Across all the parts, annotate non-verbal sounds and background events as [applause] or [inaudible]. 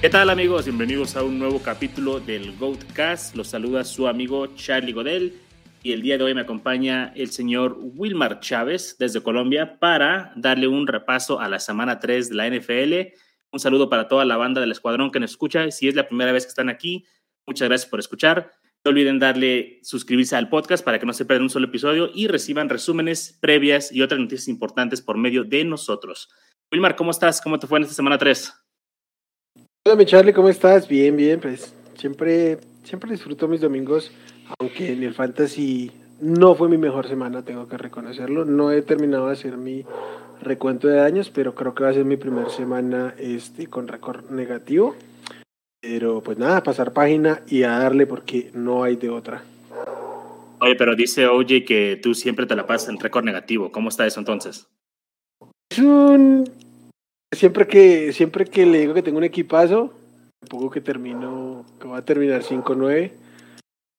¿Qué tal amigos? Bienvenidos a un nuevo capítulo del Goatcast. Los saluda su amigo Charlie Godel y el día de hoy me acompaña el señor Wilmar Chávez desde Colombia para darle un repaso a la semana 3 de la NFL. Un saludo para toda la banda del escuadrón que nos escucha. Si es la primera vez que están aquí, muchas gracias por escuchar. No olviden darle suscribirse al podcast para que no se pierdan un solo episodio y reciban resúmenes previas y otras noticias importantes por medio de nosotros. Wilmar, ¿cómo estás? ¿Cómo te fue en esta semana 3? Hola, mi Charlie, ¿cómo estás? Bien, bien, pues siempre, siempre disfruto mis domingos, aunque en el fantasy no fue mi mejor semana, tengo que reconocerlo. No he terminado de hacer mi recuento de daños, pero creo que va a ser mi primera semana este, con récord negativo. Pero pues nada, pasar página y a darle porque no hay de otra. Oye, pero dice OJ que tú siempre te la pasas en récord negativo. ¿Cómo está eso entonces? Es un Siempre que, siempre que le digo que tengo un equipazo, supongo que termino, que va a terminar 5-9.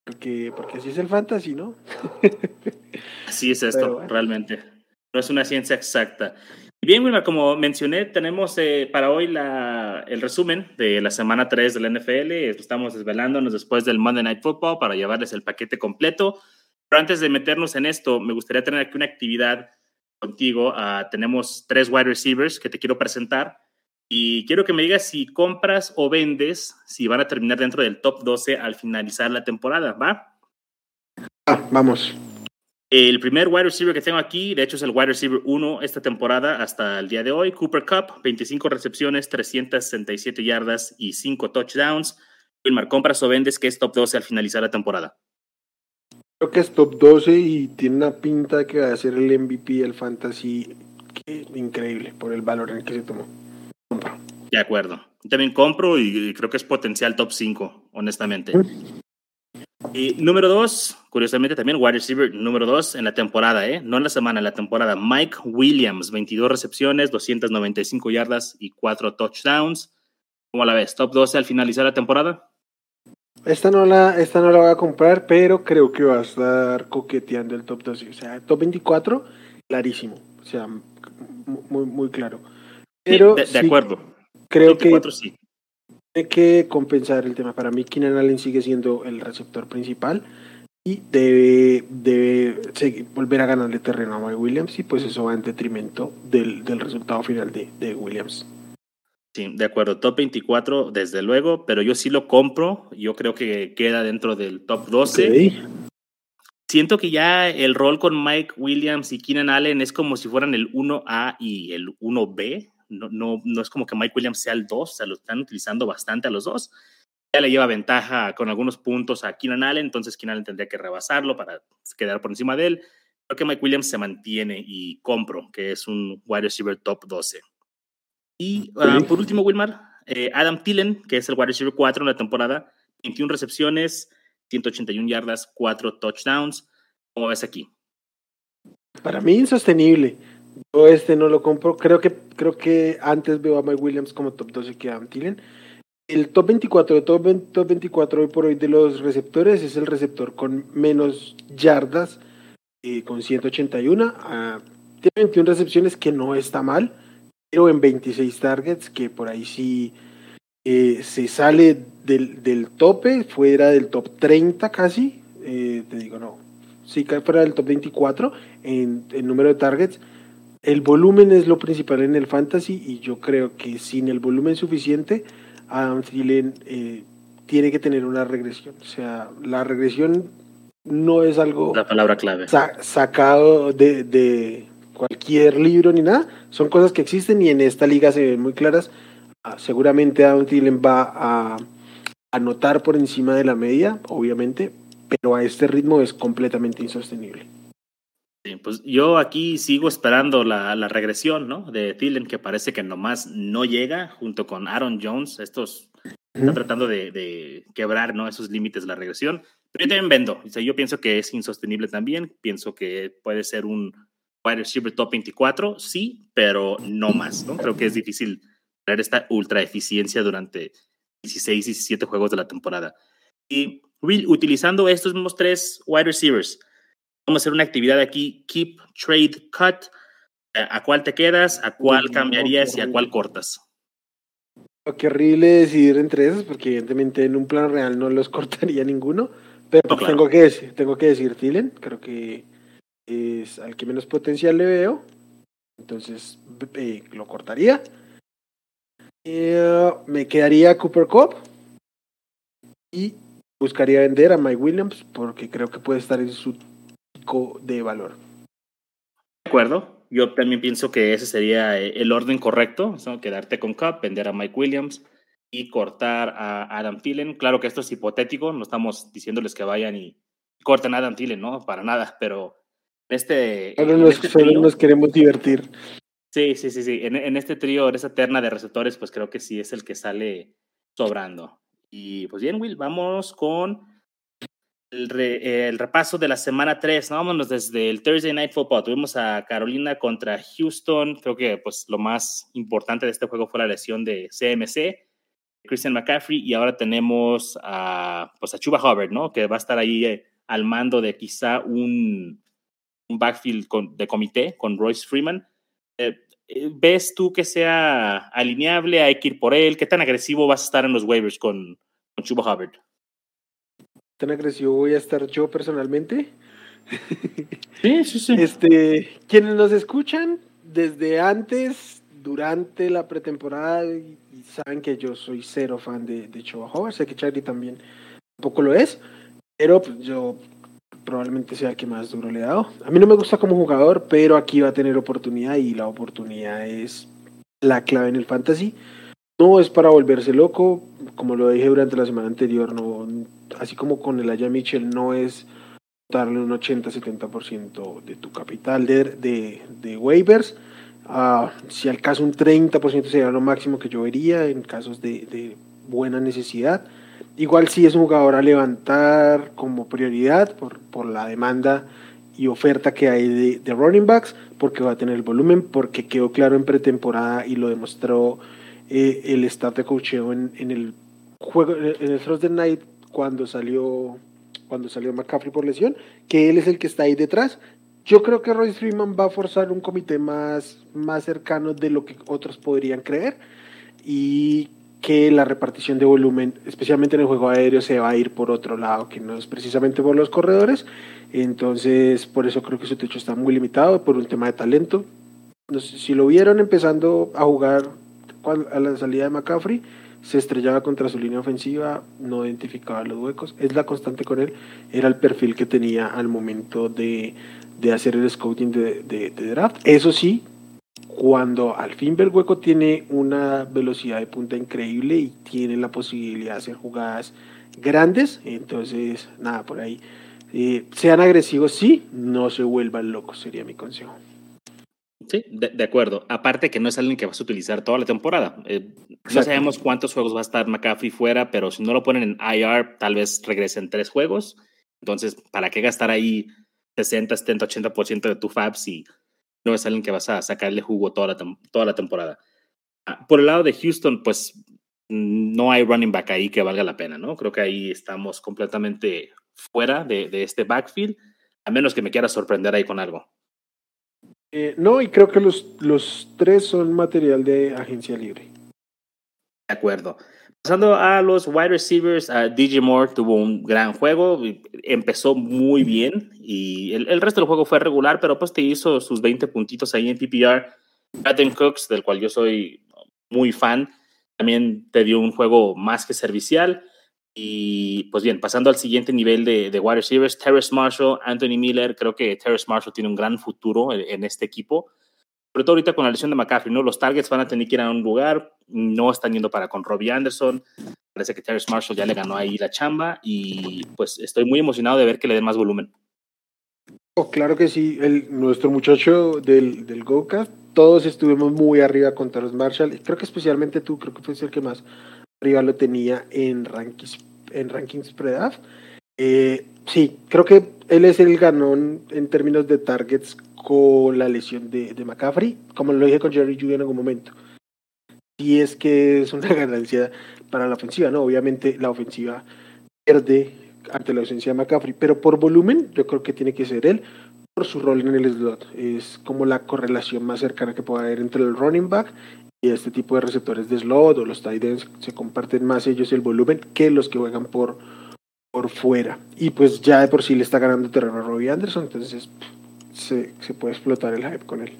Porque, porque así es el fantasy, ¿no? [laughs] así es esto, realmente. No es una ciencia exacta. Bien, Wilma, como mencioné, tenemos eh, para hoy la, el resumen de la semana 3 de la NFL. Estamos desvelándonos después del Monday Night Football para llevarles el paquete completo. Pero antes de meternos en esto, me gustaría tener aquí una actividad contigo. Ah, tenemos tres wide receivers que te quiero presentar y quiero que me digas si compras o vendes, si van a terminar dentro del top 12 al finalizar la temporada, ¿va? Ah, vamos. El primer wide receiver que tengo aquí, de hecho es el wide receiver 1 esta temporada hasta el día de hoy, Cooper Cup, 25 recepciones, 367 yardas y 5 touchdowns. Wilmar, ¿compras o vendes que es top 12 al finalizar la temporada? Creo que es top 12 y tiene una pinta de que va a ser el MVP del Fantasy increíble por el valor en el que se tomó. Compro. De acuerdo. También compro y creo que es potencial top 5, honestamente. Y número 2, curiosamente también wide receiver número 2 en la temporada, ¿eh? no en la semana, en la temporada. Mike Williams, 22 recepciones, 295 yardas y 4 touchdowns. ¿Cómo la ves? ¿Top 12 al finalizar la temporada? Esta no, la, esta no la voy a comprar, pero creo que va a estar coqueteando el top 12. O sea, top 24, clarísimo. O sea, muy, muy claro. Pero de, acuerdo. Creo que sí. tiene que compensar el tema. Para mí, Keenan Allen sigue siendo el receptor principal y debe, debe volver a ganarle terreno a Mike Williams y pues eso va en detrimento del, del resultado final de, de Williams. Sí, de acuerdo. Top 24, desde luego, pero yo sí lo compro. Yo creo que queda dentro del top 12. Siento que ya el rol con Mike Williams y Keenan Allen es como si fueran el 1A y el 1B. No, no, no es como que Mike Williams sea el 2, o sea, lo están utilizando bastante a los dos. Ya le lleva ventaja con algunos puntos a Keenan Allen, entonces Keenan Allen tendría que rebasarlo para quedar por encima de él. Creo que Mike Williams se mantiene y compro, que es un wide receiver top 12. Y ah, por último, Wilmar, eh, Adam Tillen, que es el wide receiver 4 en la temporada, 21 recepciones, 181 yardas, 4 touchdowns. ¿Cómo ves aquí? Para mí insostenible. Yo este no lo compro. Creo que, creo que antes veo a Mike Williams como top 12 que Adam Tillen. El top 24 de top, 24 hoy por hoy de los receptores es el receptor con menos yardas, eh, con 181. Ah, tiene 21 recepciones que no está mal pero en 26 targets, que por ahí sí eh, se sale del, del, tope, fuera del top 30 casi, eh, te digo, no, sí fuera del top 24 en el número de targets. El volumen es lo principal en el fantasy y yo creo que sin el volumen suficiente, Adam Thielen eh, tiene que tener una regresión. O sea, la regresión no es algo... La palabra clave. sacado de, de cualquier libro ni nada, son cosas que existen y en esta liga se ven muy claras. Ah, seguramente Adam Thielen va a anotar por encima de la media, obviamente, pero a este ritmo es completamente insostenible. Sí, pues yo aquí sigo esperando la, la regresión, ¿no? De Thielen, que parece que nomás no llega junto con Aaron Jones. Estos están tratando de, de, quebrar, ¿no? Esos límites de la regresión. Pero yo también vendo. O sea, yo pienso que es insostenible también. Pienso que puede ser un, wide receiver top 24, sí, pero no más, ¿no? Creo que es difícil tener esta ultra eficiencia durante 16, 17 juegos de la temporada. Y Will, utilizando estos mismos tres wide receivers, vamos a hacer una actividad aquí, keep, trade, cut. ¿A cuál te quedas? ¿A cuál cambiarías y a cuál cortas? qué horrible decidir entre esos, porque evidentemente en un plano real no los [laughs] cortaría ninguno. Pero tengo, que decir, tengo que decir Thielen, creo que es al que menos potencial le veo. Entonces eh, lo cortaría. Eh, me quedaría Cooper Cup. Y buscaría vender a Mike Williams porque creo que puede estar en su pico de valor. De acuerdo. Yo también pienso que ese sería eh, el orden correcto, quedarte con Cup, vender a Mike Williams y cortar a Adam Thielen. Claro que esto es hipotético, no estamos diciéndoles que vayan y corten a Adam Thielen, ¿no? Para nada, pero este... Solo, nos, este nos queremos divertir. Sí, sí, sí, sí. En, en este trío, en esa terna de receptores, pues creo que sí es el que sale sobrando. Y pues bien, Will, vamos con el, repaso de la semana 3. ¿no? Vámonos desde el Thursday Night Football. Tuvimos a Carolina contra Houston. Creo que pues lo más importante de este juego fue la lesión de CMC, Christian McCaffrey, y ahora tenemos a, pues a Chuba Hubbard, ¿no? que va a estar ahí eh, al mando de quizá un, un backfield de comité con Royce Freeman. Eh, eh, ¿Ves tú que sea alineable? ¿Hay que ir por él? ¿Qué tan agresivo vas a estar en los waivers con, con Chuba Hubbard? ¿Tan agresivo voy a estar yo personalmente? Sí, sí, sí. Este, quienes nos escuchan desde antes, durante la pretemporada, y, saben que yo soy cero fan de, de Chuba Hubbard, sé que Charlie también poco lo es, pero pues, yo probablemente sea el que más duro le he dado. A mí no me gusta como jugador, pero aquí va a tener oportunidad y la oportunidad es la clave en el fantasy. No es para volverse loco, como lo dije durante la semana anterior, no, así como con el Aya Mitchell, no es darle un 80-70% de tu capital de, de, de waivers. Uh, si al caso un 30% sería lo máximo que yo vería en casos de buena necesidad. Igual sí es un jugador a levantar como prioridad por, por la demanda y oferta que hay de, running backs, porque va a tener el volumen, porque quedó claro en pretemporada y lo demostró eh, el staff de coacheo en, en, el juego, en el Thursday Night cuando salió, cuando salió McCaffrey por lesión, que él es el que está ahí detrás. Yo creo que Royce Freeman va a forzar un comité más, más cercano de lo que otros podrían creer y que la repartición de volumen, especialmente en el juego aéreo, se va a ir por otro lado, que no es precisamente por los corredores. Entonces, por eso creo que su techo está muy limitado, por un tema de talento. Si lo vieron empezando a jugar a la salida de McCaffrey, se estrellaba contra su línea ofensiva, no identificaba los huecos. Es la constante con él, era el perfil que tenía al momento de, de hacer el scouting de, de, de draft. Eso sí, cuando al fin Hueco tiene una velocidad de punta increíble y tiene la posibilidad de hacer jugadas grandes, entonces nada, por ahí. Eh, sean agresivos, sí, no se vuelvan locos, sería mi consejo. Sí, de, acuerdo. Aparte que no es alguien que vas a utilizar toda la temporada. Eh, no sabemos cuántos juegos va a estar McAfee fuera, pero si no lo ponen en IR, tal vez regresen tres juegos. Entonces, ¿para qué gastar ahí 60, 70, 80% de tu FAB si no es alguien que vas a sacarle jugo toda la, toda la temporada. Ah, por el lado de Houston, pues no hay running back ahí que valga la pena, ¿no? Creo que ahí estamos completamente fuera de, de este backfield, a menos que me quiera sorprender ahí con algo. Eh, no, y creo que los, los tres son material de agencia libre. De acuerdo. Pasando a los wide receivers, DJ Moore tuvo un gran juego, empezó muy bien y el, resto del juego fue regular, pero pues te hizo sus 20 puntitos ahí en PPR. Patton Cooks, del cual yo soy muy fan, también te dio un juego más que servicial. Y pues bien, pasando al siguiente nivel de, de wide receivers, Terrace Marshall, Anthony Miller, creo que Terrace Marshall tiene un gran futuro en este equipo sobre todo ahorita con la lesión de McCaffrey, ¿no? Los targets van a tener que ir a un lugar, no están yendo para con Robbie Anderson, parece que Terrence Marshall ya le ganó ahí la chamba y pues estoy muy emocionado de ver que le den más volumen. Oh, claro que sí, el, nuestro muchacho del, del GoCast, todos estuvimos muy arriba con Terrence Marshall, creo que especialmente tú, creo que fue el que más arriba lo tenía en rankings, en rankings pre-draft. Eh, sí, creo que él es el ganón en términos de targets con la lesión de, de McCaffrey, como lo dije con Jerry Judy en algún momento. Y es que es una [laughs] ganancia para la ofensiva, ¿no? Obviamente la ofensiva pierde ante la ausencia de McCaffrey, pero por volumen yo creo que tiene que ser él por su rol en el slot. Es como la correlación más cercana que puede haber entre el running back y este tipo de receptores de slot o los tight ends se comparten más ellos el volumen que los que juegan por, por fuera. Y pues ya de por sí le está ganando terreno a Robbie Anderson, entonces se, se puede explotar el hype con él.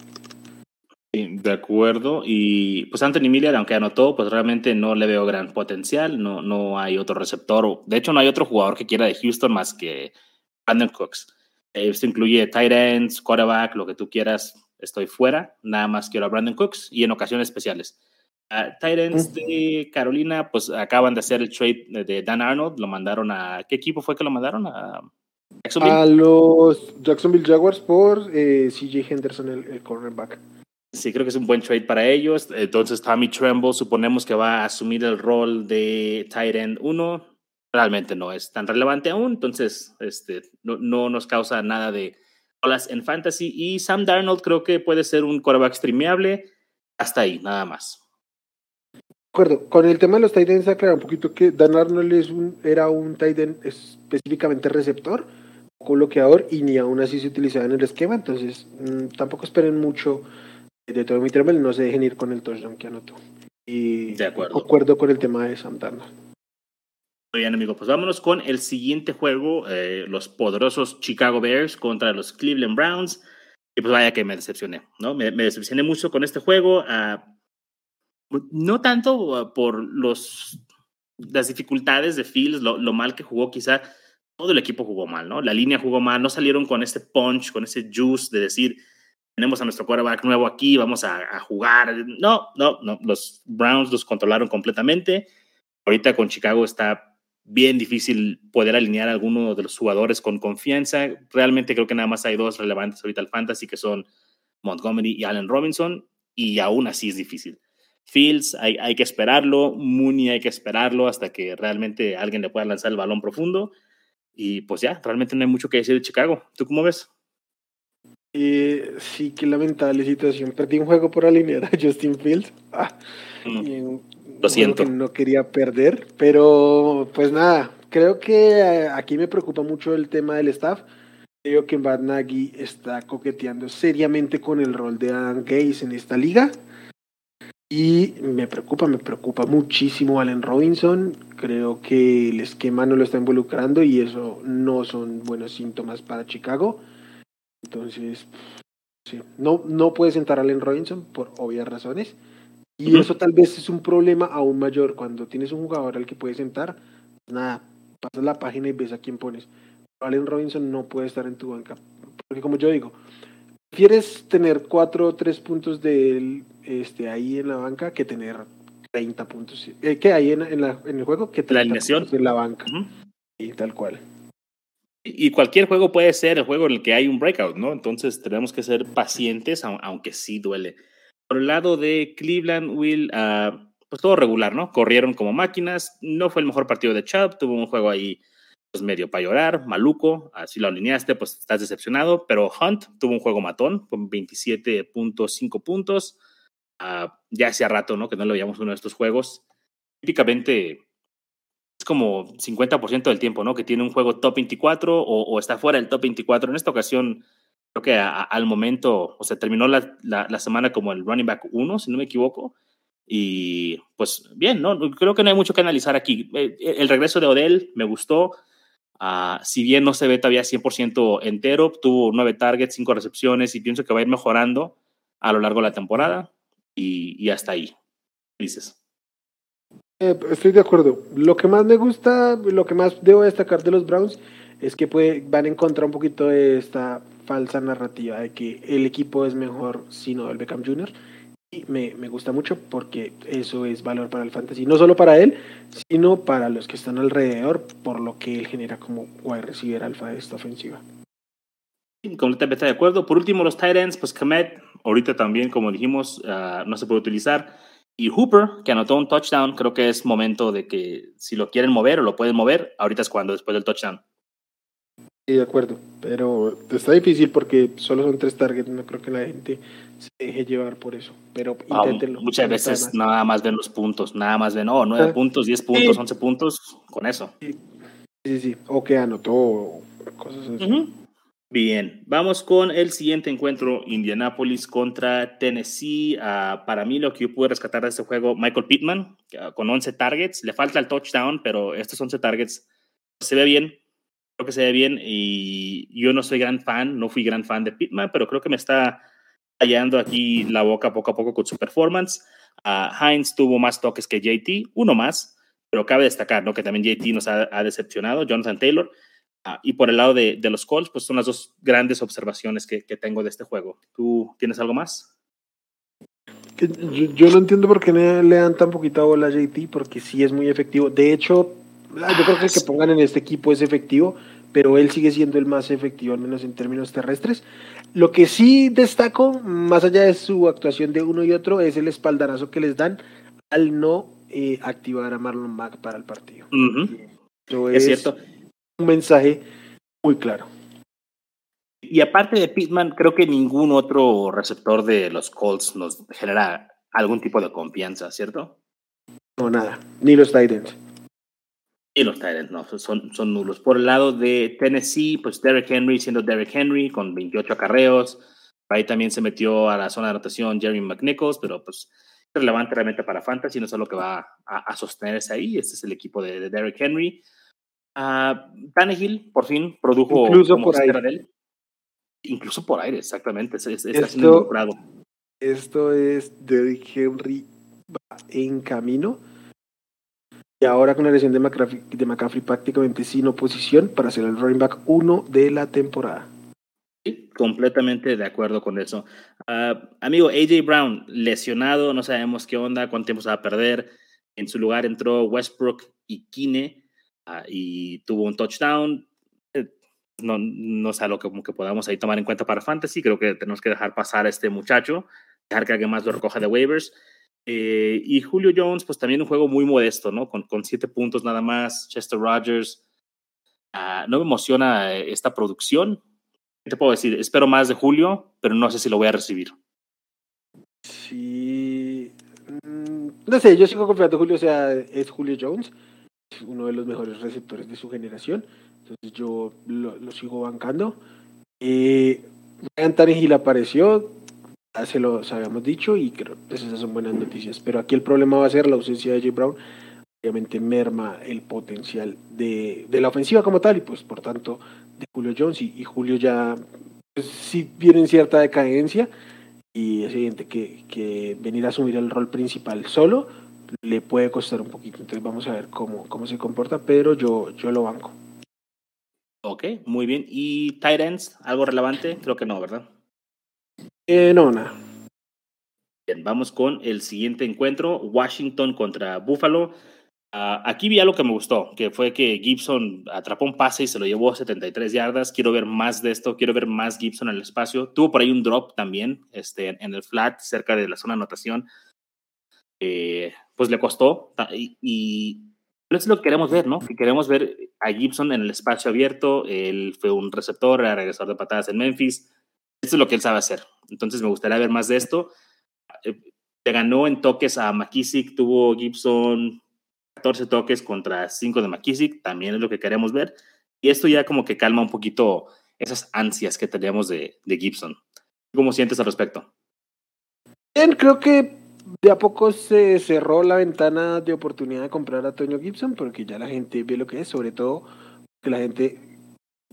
de acuerdo. Y pues Anthony Miller, aunque anotó, pues realmente no le veo gran potencial. No, no hay otro receptor. De hecho, no hay otro jugador que quiera de Houston más que Brandon Cooks. Esto incluye tight ends, quarterback, lo que tú quieras estoy fuera, nada más quiero a Brandon Cooks y en ocasiones especiales. Uh, Titans de Carolina, pues acaban de hacer el trade de Dan Arnold, lo mandaron a. ¿Qué equipo fue que lo mandaron? A Jacksonville. A los Jacksonville Jaguars por eh, CJ Henderson, el, el, cornerback. Sí, creo que es un buen trade para ellos. Entonces, Tommy Tremble, suponemos que va a asumir el rol de tight end 1. Realmente no es tan relevante aún, entonces este, no, no nos causa nada de en fantasy y Sam Darnold creo que puede ser un quarterback streameable. Hasta ahí, nada más. Acuerdo. Con el tema de los tight ends, aclarar un poquito que Dan Arnold es un, era un tight end específicamente receptor, coloqueador y ni aún así se utilizaba en el esquema. Entonces, mmm, tampoco esperen mucho de todo mi no se dejen ir con el touchdown que anotó. Y de acuerdo. acuerdo con el tema de Darnold. Muy bien, amigo. Pues vámonos con el siguiente juego, eh, los poderosos Chicago Bears contra los Cleveland Browns. Y pues vaya que me decepcioné, ¿no? Me, decepcioné mucho con este juego. Uh, no tanto ah, por los, las dificultades de Fields, lo, lo, mal que jugó, quizá todo el equipo jugó mal, ¿no? La línea jugó mal, no salieron con ese punch, con ese juice de decir, tenemos a nuestro quarterback nuevo aquí, vamos a, a jugar. No, no, no. Los Browns los controlaron completamente. Ahorita con Chicago está bien difícil poder alinear a alguno de los jugadores con confianza. Realmente creo que nada más hay dos relevantes ahorita al fantasy, que son Montgomery y Allen Robinson, y aún así es difícil. Fields hay, hay que esperarlo, Mooney hay que esperarlo hasta que realmente alguien le pueda lanzar el balón profundo. Y pues ya, realmente no hay mucho que decir de Chicago. ¿Tú cómo ves? Eh, sí, qué lamentable situación. Perdí un juego por alinear a [laughs] Justin Fields. Ah, mm. Lo siento. no quería perder, pero pues nada, creo que eh, aquí me preocupa mucho el tema del staff. Creo que Bad Nagy está coqueteando seriamente con el rol de Adam Gaze en esta liga. Y me preocupa, me preocupa muchísimo Allen Robinson. Creo que el esquema no lo está involucrando y eso no son buenos síntomas para Chicago. Entonces, sí, no, no puede sentar a Allen Robinson por obvias razones. Y eso tal vez es un problema aún mayor. Cuando tienes un jugador al que puedes sentar, pues nada, pasas la página y ves a quién pones. Allen Robinson no puede estar en tu banca. Porque como yo digo, prefieres tener cuatro o tres puntos de él este, ahí en la banca que tener 30 puntos. Eh, que hay en, en, la, en, el juego que la alineación en la banca. Y tal cual. Y cualquier juego puede ser el juego en el que hay un breakout, ¿no? Entonces tenemos que ser pacientes, aunque sí duele. Por el lado de Cleveland, Will, uh, pues todo regular, ¿no? Corrieron como máquinas. No fue el mejor partido de Chubb, tuvo un juego ahí pues medio para llorar, maluco, así lo alineaste, pues estás decepcionado, pero Hunt tuvo un juego matón con 27.5 puntos. Uh, ya hacía rato, ¿no? Que no lo veíamos uno de estos juegos. Típicamente es como 50% del tiempo, ¿no? Que tiene un juego top 24 o, o, está fuera del top 24. En esta ocasión creo que al momento, o sea, terminó la, la, semana como el running back 1, si no me equivoco. Y pues bien, ¿no? Creo que no hay mucho que analizar aquí. Eh, el, regreso de Odell me gustó. Uh, si bien no se ve todavía 100% entero, tuvo nueve targets, cinco recepciones y pienso que va a ir mejorando a lo largo de la temporada y, y hasta ahí. Dices. Eh, estoy de acuerdo. Lo que más me gusta, lo que más debo destacar de los Browns es que puede, van a encontrar un poquito de esta falsa narrativa de que el equipo es mejor sino el Beckham Jr. Y me, me, gusta mucho porque eso es valor para el fantasy, no solo para él, sino para los que están alrededor, por lo que él genera como wide receiver alfa de esta ofensiva. Completamente de acuerdo. Por último, los Titans, pues Kamet, ahorita también, como dijimos, uh, no se puede utilizar. Y Hooper, que anotó un touchdown, creo que es momento de que si lo quieren mover o lo pueden mover, ahorita es cuando, después del touchdown. Sí, de acuerdo, pero está difícil porque solo son tres targets, no creo que la gente se deje llevar por eso, pero ah, muchas veces nada más ven los puntos, nada más ven, oh, nueve ah, puntos, diez puntos, once puntos, con eso. Sí, sí, sí, o que anotó cosas así. Bien, vamos con el siguiente encuentro, Indianapolis contra Tennessee. Uh, para mí lo que yo pude rescatar de este juego, Michael Pittman, uh, con 11 targets, le falta el touchdown, pero estos 11 targets se ve bien, creo que se ve bien y yo no soy gran fan, no fui gran fan de Pittman, pero creo que me está hallando aquí la boca poco a poco con su performance. Uh, Hines tuvo más toques que JT, uno más, pero cabe destacar ¿no? que también JT nos ha decepcionado, Jonathan Taylor. Uh, y por el lado de, de, los Colts, pues son las dos grandes observaciones que, que, tengo de este juego. ¿Tú tienes algo más? Yo, yo no entiendo por qué le dan tan poquita bola a JT, porque sí es muy efectivo. De hecho, yo creo que el que pongan en este equipo es efectivo, pero él sigue siendo el más efectivo, al menos en términos terrestres. Lo que sí destaco, más allá de su actuación de uno y otro, es el espaldarazo que les dan al no eh, activar a Marlon Mack para el partido. Uh -huh. es, es cierto un mensaje muy claro. Y aparte de Pittman, creo que ningún otro receptor de los Colts nos genera algún tipo de confianza, ¿cierto? No, nada. Ni los Titans. Ni los Titans, no, son, son nulos. Por el lado de Tennessee, pues Derrick Henry siendo Derrick Henry con 28 acarreos. Ahí también se metió a la zona de anotación Jeremy McNichols, pero pues relevante realmente para Fantasy, no es lo que va a, a, sostenerse ahí. Este es el equipo de, de Derrick Henry. Uh, Tannehill por fin produjo incluso por aire. De él. Incluso por aire, exactamente. Es, es, está esto, esto es Derrick Henry en camino. Y ahora con la lesión de McCaffrey, de McCaffrey prácticamente sin oposición para ser el running back 1 de la temporada. Sí, completamente de acuerdo con eso. Uh, amigo, AJ Brown, lesionado, no sabemos qué onda, cuánto tiempo se va a perder. En su lugar entró Westbrook y Kine. Uh, y tuvo un touchdown. Eh, no, no es algo que, como que podamos ahí tomar en cuenta para Fantasy. Creo que tenemos que dejar pasar a este muchacho, dejar que alguien más lo recoja de waivers. Eh, y Julio Jones, pues también un juego muy modesto, ¿no? Con, con siete puntos nada más. Chester Rogers. Uh, no me emociona esta producción. ¿Qué te puedo decir? Espero más de Julio, pero no sé si lo voy a recibir. Sí. Mm, no sé, yo sigo confiando Julio, o sea, es Julio Jones uno de los mejores receptores de su generación. Entonces yo lo, lo sigo bancando. Eh, Ryan Tannehill apareció, ya se lo habíamos dicho y creo que esas son buenas noticias. Pero aquí el problema va a ser la ausencia de J. Brown. Obviamente merma el potencial de, de la ofensiva como tal y pues por tanto de Julio Jones y, y Julio ya pues, sí viene en cierta decadencia y es evidente que, que venir a asumir el rol principal solo le puede costar un poquito. Entonces vamos a ver cómo, cómo se comporta, pero yo, yo lo banco. Ok, muy bien. ¿Y Titans? ¿Algo relevante? Creo que no, ¿verdad? Eh, no, nada. Bien, vamos con el siguiente encuentro, Washington contra Buffalo. Uh, aquí vi algo que me gustó, que fue que Gibson atrapó un pase y se lo llevó a 73 yardas. Quiero ver más de esto, quiero ver más Gibson en el espacio. Tuvo por ahí un drop también este, en el flat, cerca de la zona de anotación. Eh, pues le costó y, y es lo que queremos ver, ¿no? Que queremos ver a Gibson en el espacio abierto, él fue un receptor, era regresor de patadas en Memphis, esto es lo que él sabe hacer, entonces me gustaría ver más de esto. Eh, le ganó en toques a McKissick, tuvo Gibson 14 toques contra 5 de McKissick, también es lo que queremos ver, y esto ya como que calma un poquito esas ansias que teníamos de, de Gibson. ¿Cómo sientes al respecto? Bien, creo que de a poco se cerró la ventana de oportunidad de comprar a Toño Gibson porque ya la gente ve lo que es, sobre todo que la gente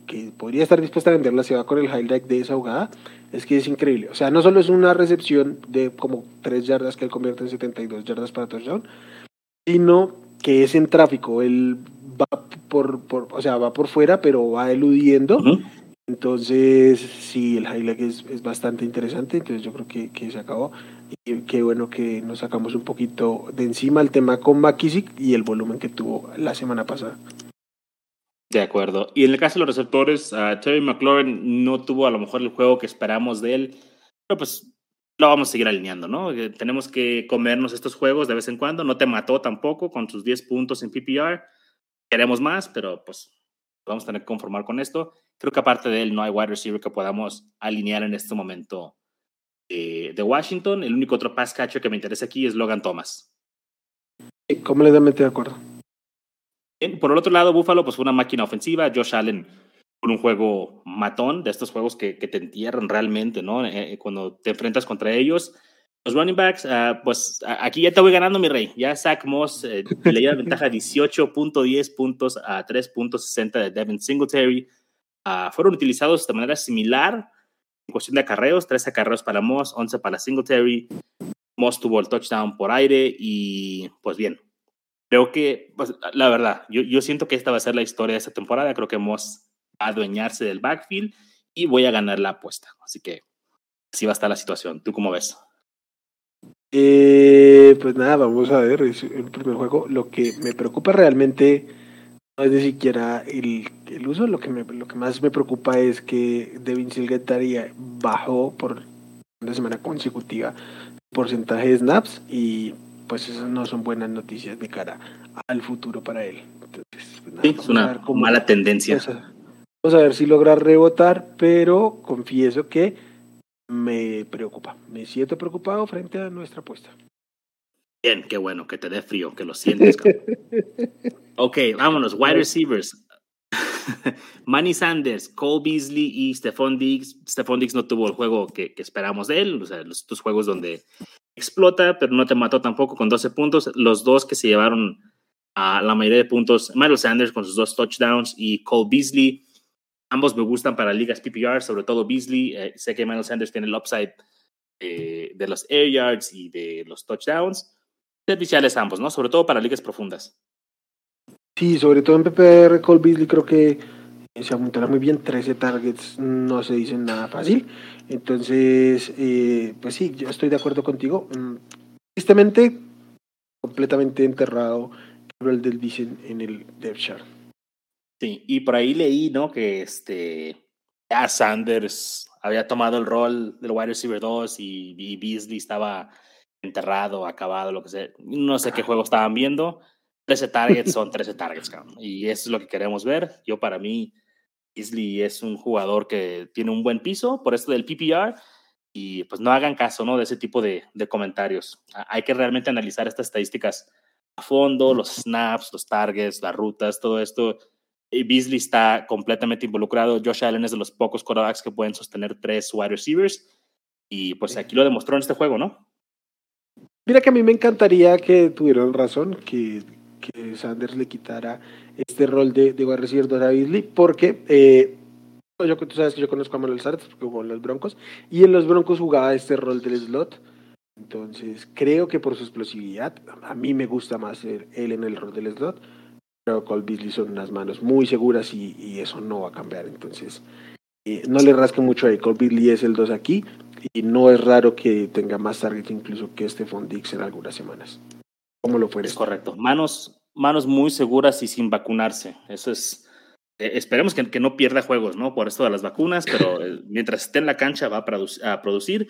que podría estar dispuesta a venderla se va con el highlight de esa jugada, es que es increíble. O sea, no solo es una recepción de como 3 yardas que él convierte en 72 yardas para touchdown, sino que es en tráfico. Él va por, por o sea, va por fuera, pero va eludiendo. Uh -huh. Entonces, sí, el highlight es, es, bastante interesante. Entonces, yo creo que, que se acabó. Y qué bueno que nos sacamos un poquito de encima el tema con McKissick y el volumen que tuvo la semana pasada. De acuerdo. Y en el caso de los receptores, uh, Terry McLaurin no tuvo a lo mejor el juego que esperamos de él, pero pues lo vamos a seguir alineando, ¿no? Eh, tenemos que comernos estos juegos de vez en cuando. No te mató tampoco con sus 10 puntos en PPR. Queremos más, pero pues vamos a tener que conformar con esto. Creo que aparte de él no hay wide receiver que podamos alinear en este momento eh, de Washington. El único otro pass catcher que me interesa aquí es Logan Thomas. Completamente de acuerdo. Bien, por el otro lado, Buffalo pues fue una máquina ofensiva. Josh Allen un juego matón, de estos juegos que, que te entierran realmente, ¿no? Eh, cuando te enfrentas contra ellos. Los running backs, uh, pues aquí ya te voy ganando, mi rey. Ya Zach Moss eh, le lleva ventaja 18.10 puntos a 3.60 de Devin Singletary. Uh, fueron utilizados de manera similar cuestión de acarreos, 13 acarreos para Moss, 11 para Singletary. Moss tuvo el touchdown por aire y pues bien, creo que, pues, la verdad, yo, yo siento que esta va a ser la historia de esta temporada. Creo que Moss va a adueñarse del backfield y voy a ganar la apuesta. Así que así va a estar la situación. ¿Tú cómo ves? Eh, pues nada, vamos a ver. El primer juego. Lo que me preocupa realmente es ni siquiera el, el uso. Lo que, me, lo que más me preocupa es que Devin Singletary bajó por una semana consecutiva porcentaje de snaps y pues esas no son buenas noticias de cara al futuro para él. Entonces, pues nada, sí, es una mala tendencia. Vamos a ver si logra rebotar, pero confieso que me preocupa. Me siento preocupado frente a nuestra apuesta. Bien, qué bueno, que te dé frío, que lo sientes. [laughs] ok, vámonos. Wide receivers. [laughs] Manny Sanders, Cole Beasley y Stephon Diggs. Stephon Diggs no tuvo el juego que, esperamos de él, o sea, los, estos juegos donde explota, pero no te mató tampoco con 12 puntos. Los dos que se llevaron a la mayoría de puntos, Miles Sanders con sus dos touchdowns y Cole Beasley Ambos me gustan para ligas PPR, sobre todo Beasley. Eh, sé que Emmanuel Sanders tiene el upside eh, de los air yards y de los touchdowns. Serviciales ambos, ¿no? Sobre todo para ligas profundas. Sí, sobre todo en PPR, Cole Beasley creo que se apuntará muy bien. 13 targets no se dicen nada fácil. Entonces, eh, pues sí, yo estoy de acuerdo contigo. Mm, tristemente, completamente enterrado el del Dicen en el depth chart. Sí, y por ahí leí, ¿no? Que este, ya Sanders había tomado el rol del wide receiver 2 y, Beasley estaba enterrado, acabado, lo que sea. No sé qué juego estaban viendo. 13 targets son [laughs] 13 targets, cabrón. Y eso es lo que queremos ver. Yo, para mí, Beasley es un jugador que tiene un buen piso por esto del PPR. Y pues no hagan caso, ¿no? De ese tipo de, de comentarios. Hay que realmente analizar estas estadísticas a fondo, los snaps, los targets, las rutas, todo esto y Beasley está completamente involucrado. Josh Allen es de los pocos quarterbacks que pueden sostener tres wide receivers. Y pues aquí lo demostró en este juego, ¿no? Mira que a mí me encantaría que tuvieran razón, que, que Sanders le quitara este rol de, de wide a Beasley, porque eh, yo, tú sabes que yo conozco a Manuel Sanders porque jugó en los Broncos, y en los Broncos jugaba este rol del slot. Entonces, creo que por su explosividad, a mí me gusta más él en el rol del slot pero Cole Beasley son unas manos muy seguras y, eso no va a cambiar. Entonces, eh, no le rasque mucho ahí. Cole Beasley es el 2 aquí y no es raro que tenga más target incluso que Stephon Dix en algunas semanas. Como lo fue. Es correcto. Manos, manos muy seguras y sin vacunarse. Eso es. Eh, esperemos que, que, no pierda juegos, ¿no? Por esto de las vacunas, pero [coughs] eh, mientras esté en la cancha va a, a producir.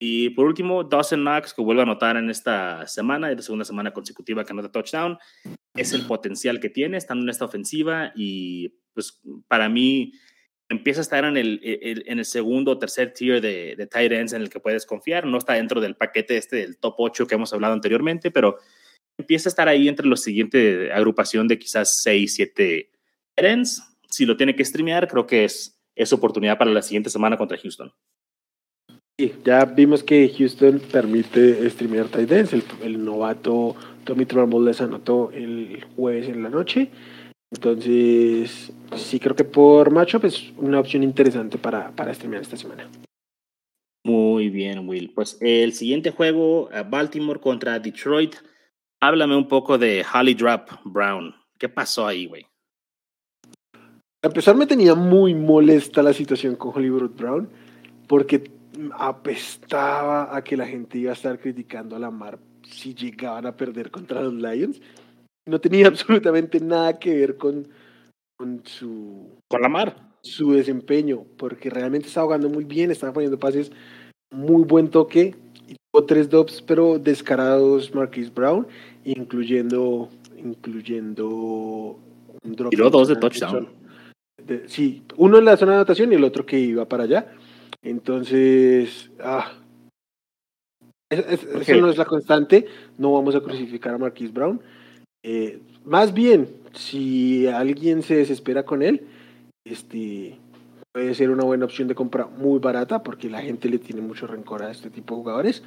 Y por último, Dawson Knox, que vuelve a anotar en esta semana, es la segunda semana consecutiva que anota touchdown, es el potencial que tiene estando en esta ofensiva y pues para mí empieza a estar en el, en el segundo o tercer tier de, de tight ends en el que puedes confiar, no está dentro del paquete este del top 8 que hemos hablado anteriormente, pero empieza a estar ahí entre los siguientes agrupación de quizás 6, 7 tight ends. Si lo tiene que streamear, creo que es, es oportunidad para la siguiente semana contra Houston. Sí, ya vimos que Houston permite streamear tight ends. El, novato Tommy Trumbull les anotó el jueves en la noche. Entonces, sí creo que por matchup es una opción interesante para, para streamear esta semana. Muy bien, Will. Pues el siguiente juego, Baltimore contra Detroit. Háblame un poco de Holly Drop Brown. ¿Qué pasó ahí, güey? A empezar, me tenía muy molesta la situación con Hollywood Brown, porque apestaba a que la gente iba a estar criticando a la mar si llegaban a perder contra los Lions. No tenía [laughs] absolutamente nada que ver con, con su... Con la mar. Su desempeño, porque realmente estaba jugando muy bien, estaba poniendo pases, muy buen toque, tuvo tres drops, pero descarados Marquis Brown, incluyendo, incluyendo un drop. Tiró dos de touchdown. sí, uno en la zona de anotación y el otro que iba para allá. Entonces, ah, eso no es la constante, no vamos a crucificar a Marquis Brown. Eh, más bien, si alguien se desespera con él, este puede ser una buena opción de compra muy barata porque la gente le tiene mucho rencor a este tipo de jugadores.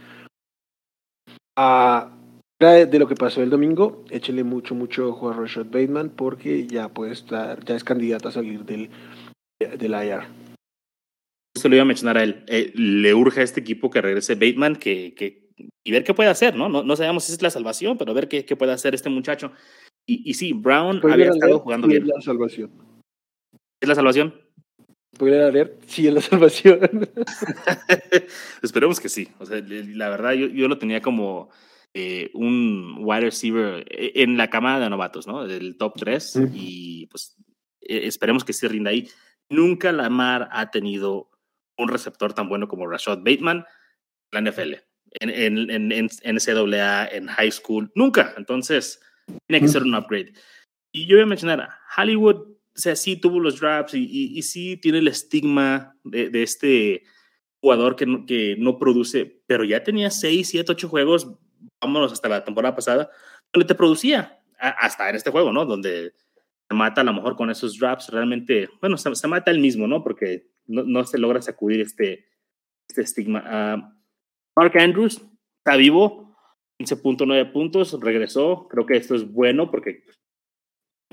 Ah, de lo que pasó el domingo, échele mucho, mucho ojo a Rashad Bateman porque ya puede estar, ya es candidato a salir del, del IR. Se lo iba a mencionar a él. Eh, le urge a este equipo que regrese Bateman que, que, y ver qué puede hacer, ¿no? No, no sabemos si es la salvación, pero ver qué, qué puede hacer este muchacho. Y, y sí, Brown había estado jugando bien. Es la salvación. ¿Es la salvación? ¿Podría leer? Sí, es la salvación. [laughs] Esperemos que sí. O sea, la verdad, yo, yo lo tenía como eh, un wide receiver eh, en la camada de novatos, ¿no? Del top 3. Y pues e, esperemos que sí rinda ahí. Nunca Lamar ha tenido un receptor tan bueno como Rashad Bateman en la NFL, en, en, en, en NCAA, en high school. Nunca. Entonces, tiene que ser un upgrade. Y yo voy a mencionar, Hollywood, o sea, sí tuvo los drops y, y, y sí tiene el estigma de, de este jugador que no, que no produce, pero ya tenía 6, 7, 8 juegos vámonos hasta la temporada pasada, donde te producía, hasta en este juego, ¿no? Donde se mata a lo mejor con esos drops, realmente, bueno, se, mata él mismo, ¿no? Porque no, no, se logra sacudir este, este estigma. Uh, Mark Andrews está vivo, 15.9 puntos, regresó, creo que esto es bueno porque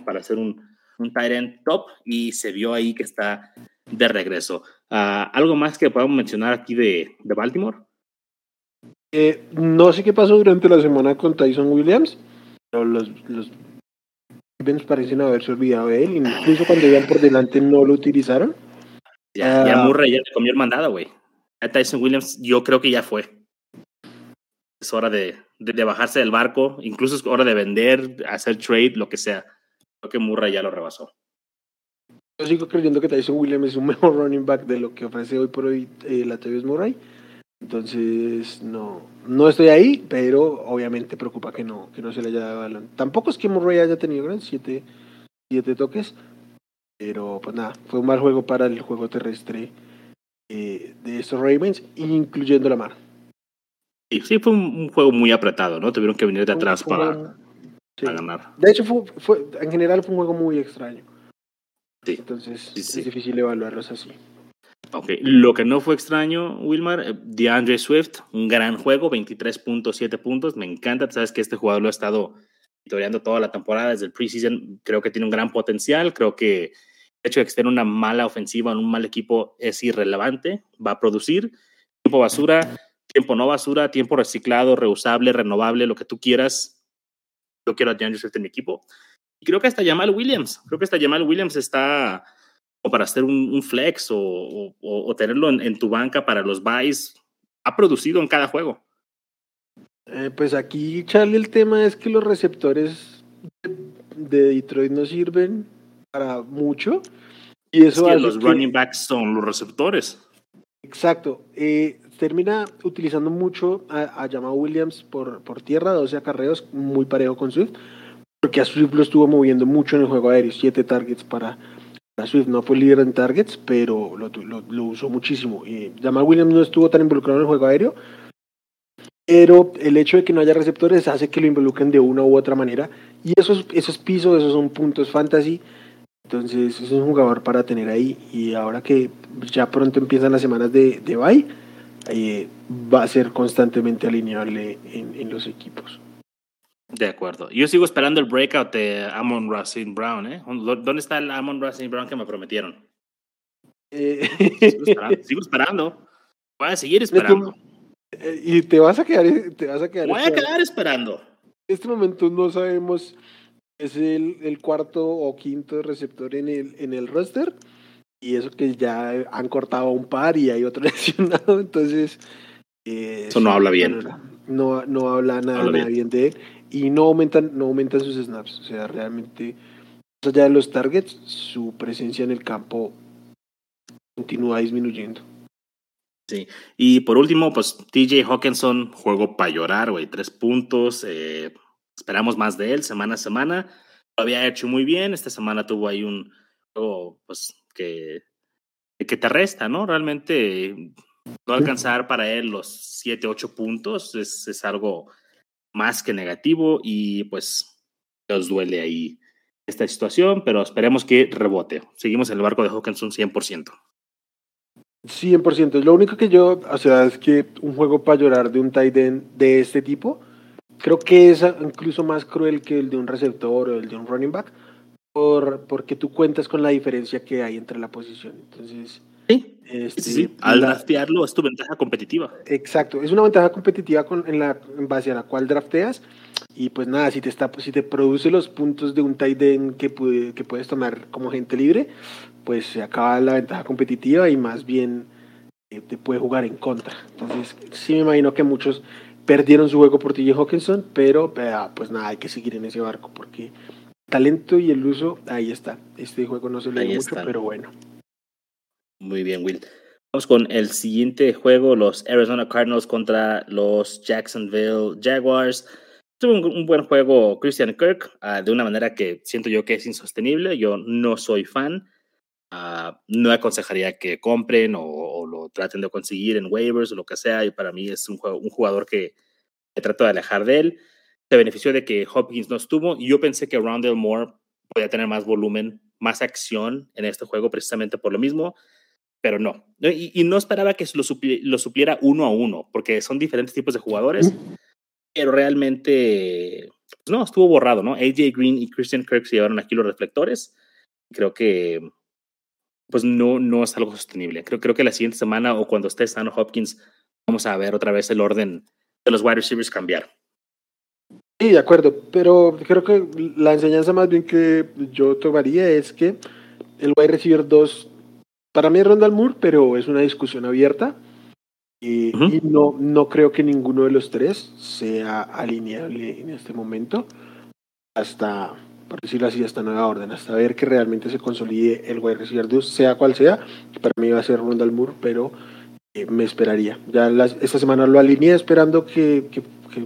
para hacer un, un end top y se vio ahí que está de regreso. Uh, ¿Algo más que podamos mencionar aquí de, de Baltimore? Eh, no sé qué pasó durante la semana con Tyson Williams, pero los, los Ravens parecen haberse olvidado de él. Incluso cuando iban por delante no lo utilizaron. Ya, ya ah. Murray ya le comió el mandado, güey. A Tyson Williams yo creo que ya fue. Es hora de, de, bajarse del barco. Incluso es hora de vender, hacer trade, lo que sea. Creo que Murray ya lo rebasó. Yo sigo creyendo que Tyson Williams es un [laughs] mejor running back de lo que ofrece hoy por hoy eh, la TV Murray. Entonces, no, no estoy ahí, pero obviamente preocupa que no, que no se le haya dado balón. Tampoco es que Murray haya tenido gran siete, siete toques, pero pues nada, fue un mal juego para el juego terrestre eh, de estos Ravens, incluyendo la mar. Sí, sí, fue un, juego muy apretado, ¿no? Tuvieron que venir de atrás para, ganar. De hecho, fue, fue, en general fue un juego muy extraño. Sí. Entonces, es difícil evaluarlos así. Ok, lo que no fue extraño, Wilmar, eh, DeAndre Swift, un gran juego, 23.7 puntos, me encanta, sabes que este jugador lo ha estado monitoreando toda la temporada desde el preseason, creo que tiene un gran potencial, creo que el hecho de que esté en una mala ofensiva, en un mal equipo, es irrelevante, va a producir tiempo basura, tiempo no basura, tiempo reciclado, reusable, renovable, lo que tú quieras, yo quiero a DeAndre Swift en mi equipo. Y creo que hasta Jamal Williams, creo que hasta Jamal Williams está o para hacer un, flex o, o, tenerlo en, tu banca para los buys, ha producido en cada juego. Eh, pues aquí, Charlie, el tema es que los receptores de Detroit no sirven para mucho. Y eso es que los running backs son los receptores. Exacto. Eh, termina utilizando mucho a, a Jamal Williams por, por tierra, 12 acarreos, muy parejo con Swift, porque a Swift lo estuvo moviendo mucho en el juego aéreo, 7 targets para, Swift no fue líder en targets, pero lo, lo, usó muchísimo. Y Jamal Williams no estuvo tan involucrado en el juego aéreo, pero el hecho de que no haya receptores hace que lo involucren de una u otra manera. Y esos, esos pisos, esos son puntos fantasy. Entonces es un jugador para tener ahí. Y ahora que ya pronto empiezan las semanas de, de bye, eh, va a ser constantemente alineable en, en los equipos. De acuerdo. Yo sigo esperando el breakout de Amon Racine Brown, ¿eh? ¿Dónde está el Amon Racine Brown que me prometieron? Eh... Sigo, esperando, [laughs] Voy a seguir esperando. Eh, y te vas a quedar, te vas a quedar. Voy a quedar esperando. En este momento no sabemos es el, el, cuarto o quinto receptor en el, en el roster. Y eso que ya han cortado un par y hay otro [laughs] lesionado. Entonces. Eh, eso no habla bien. No, no habla nada, nada bien. bien de él y no aumentan, no aumentan sus snaps. O sea, realmente, más allá de los targets, su presencia en el campo continúa disminuyendo. Sí, y por último, pues TJ Hawkinson, juego para llorar, güey, tres puntos. Eh, esperamos más de él semana a semana. Lo había hecho muy bien. Esta semana tuvo ahí un juego, pues, que, que te resta, ¿no? Realmente no alcanzar para él los siete, ocho puntos es, es algo más que negativo y pues os duele ahí esta situación, pero esperemos que rebote. Seguimos en el barco de Hawkinson 100%. 100%. Lo único que yo, o sea, es que un juego para llorar de un tight end de este tipo, creo que es incluso más cruel que el de un receptor o el de un running back, por, porque tú cuentas con la diferencia que hay entre la posición. Entonces, sí, este, sí, al draftearlo es tu ventaja competitiva. Exacto, es una ventaja competitiva con, en, la, en base a la cual drafteas. Y pues nada, si te, está, si te produce los puntos de un tight end que, que puedes tomar como gente libre, pues se acaba la ventaja competitiva y más bien eh, te puede jugar en contra. Entonces, sí me imagino que muchos perdieron su juego por TJ Hawkinson, pero pues nada, hay que seguir en ese barco porque talento y el uso, ahí está. Este juego no se le mucho, pero bueno. Muy bien, Will. Vamos con el siguiente juego, los Arizona Cardinals contra los Jacksonville Jaguars. Tuvo un, buen juego Christian Kirk, ah, de una manera que siento yo que es insostenible. Yo no soy fan. Ah, no aconsejaría que compren o, lo traten de conseguir en waivers o lo que sea. Y para mí es un, un jugador que, que trato de alejar de él. Se benefició de que Hopkins no estuvo y yo pensé que Rondell Moore podía tener más volumen, más acción en este juego precisamente por lo mismo, pero no. Y, no esperaba que lo, lo, supliera uno a uno, porque son diferentes tipos de jugadores, pero realmente pues no, estuvo borrado, ¿no? AJ Green y Christian Kirk se llevaron aquí los reflectores. Creo que pues no, no es algo sostenible. Creo, creo que la siguiente semana o cuando esté sano Hopkins, vamos a ver otra vez el orden de los wide receivers cambiar. Sí, de acuerdo, pero creo que la enseñanza más bien que yo tomaría es que el wide receiver 2, para mí es Rondal Moore, pero es una discusión abierta y, y, no, no creo que ninguno de los tres sea alineable en este momento hasta por decirlo así, esta nueva orden, hasta ver que realmente se consolide el wide receiver 2, sea cual sea. Para mí va a ser Rondal Moore, pero eh, me esperaría. Ya esta semana lo alineé esperando que, que,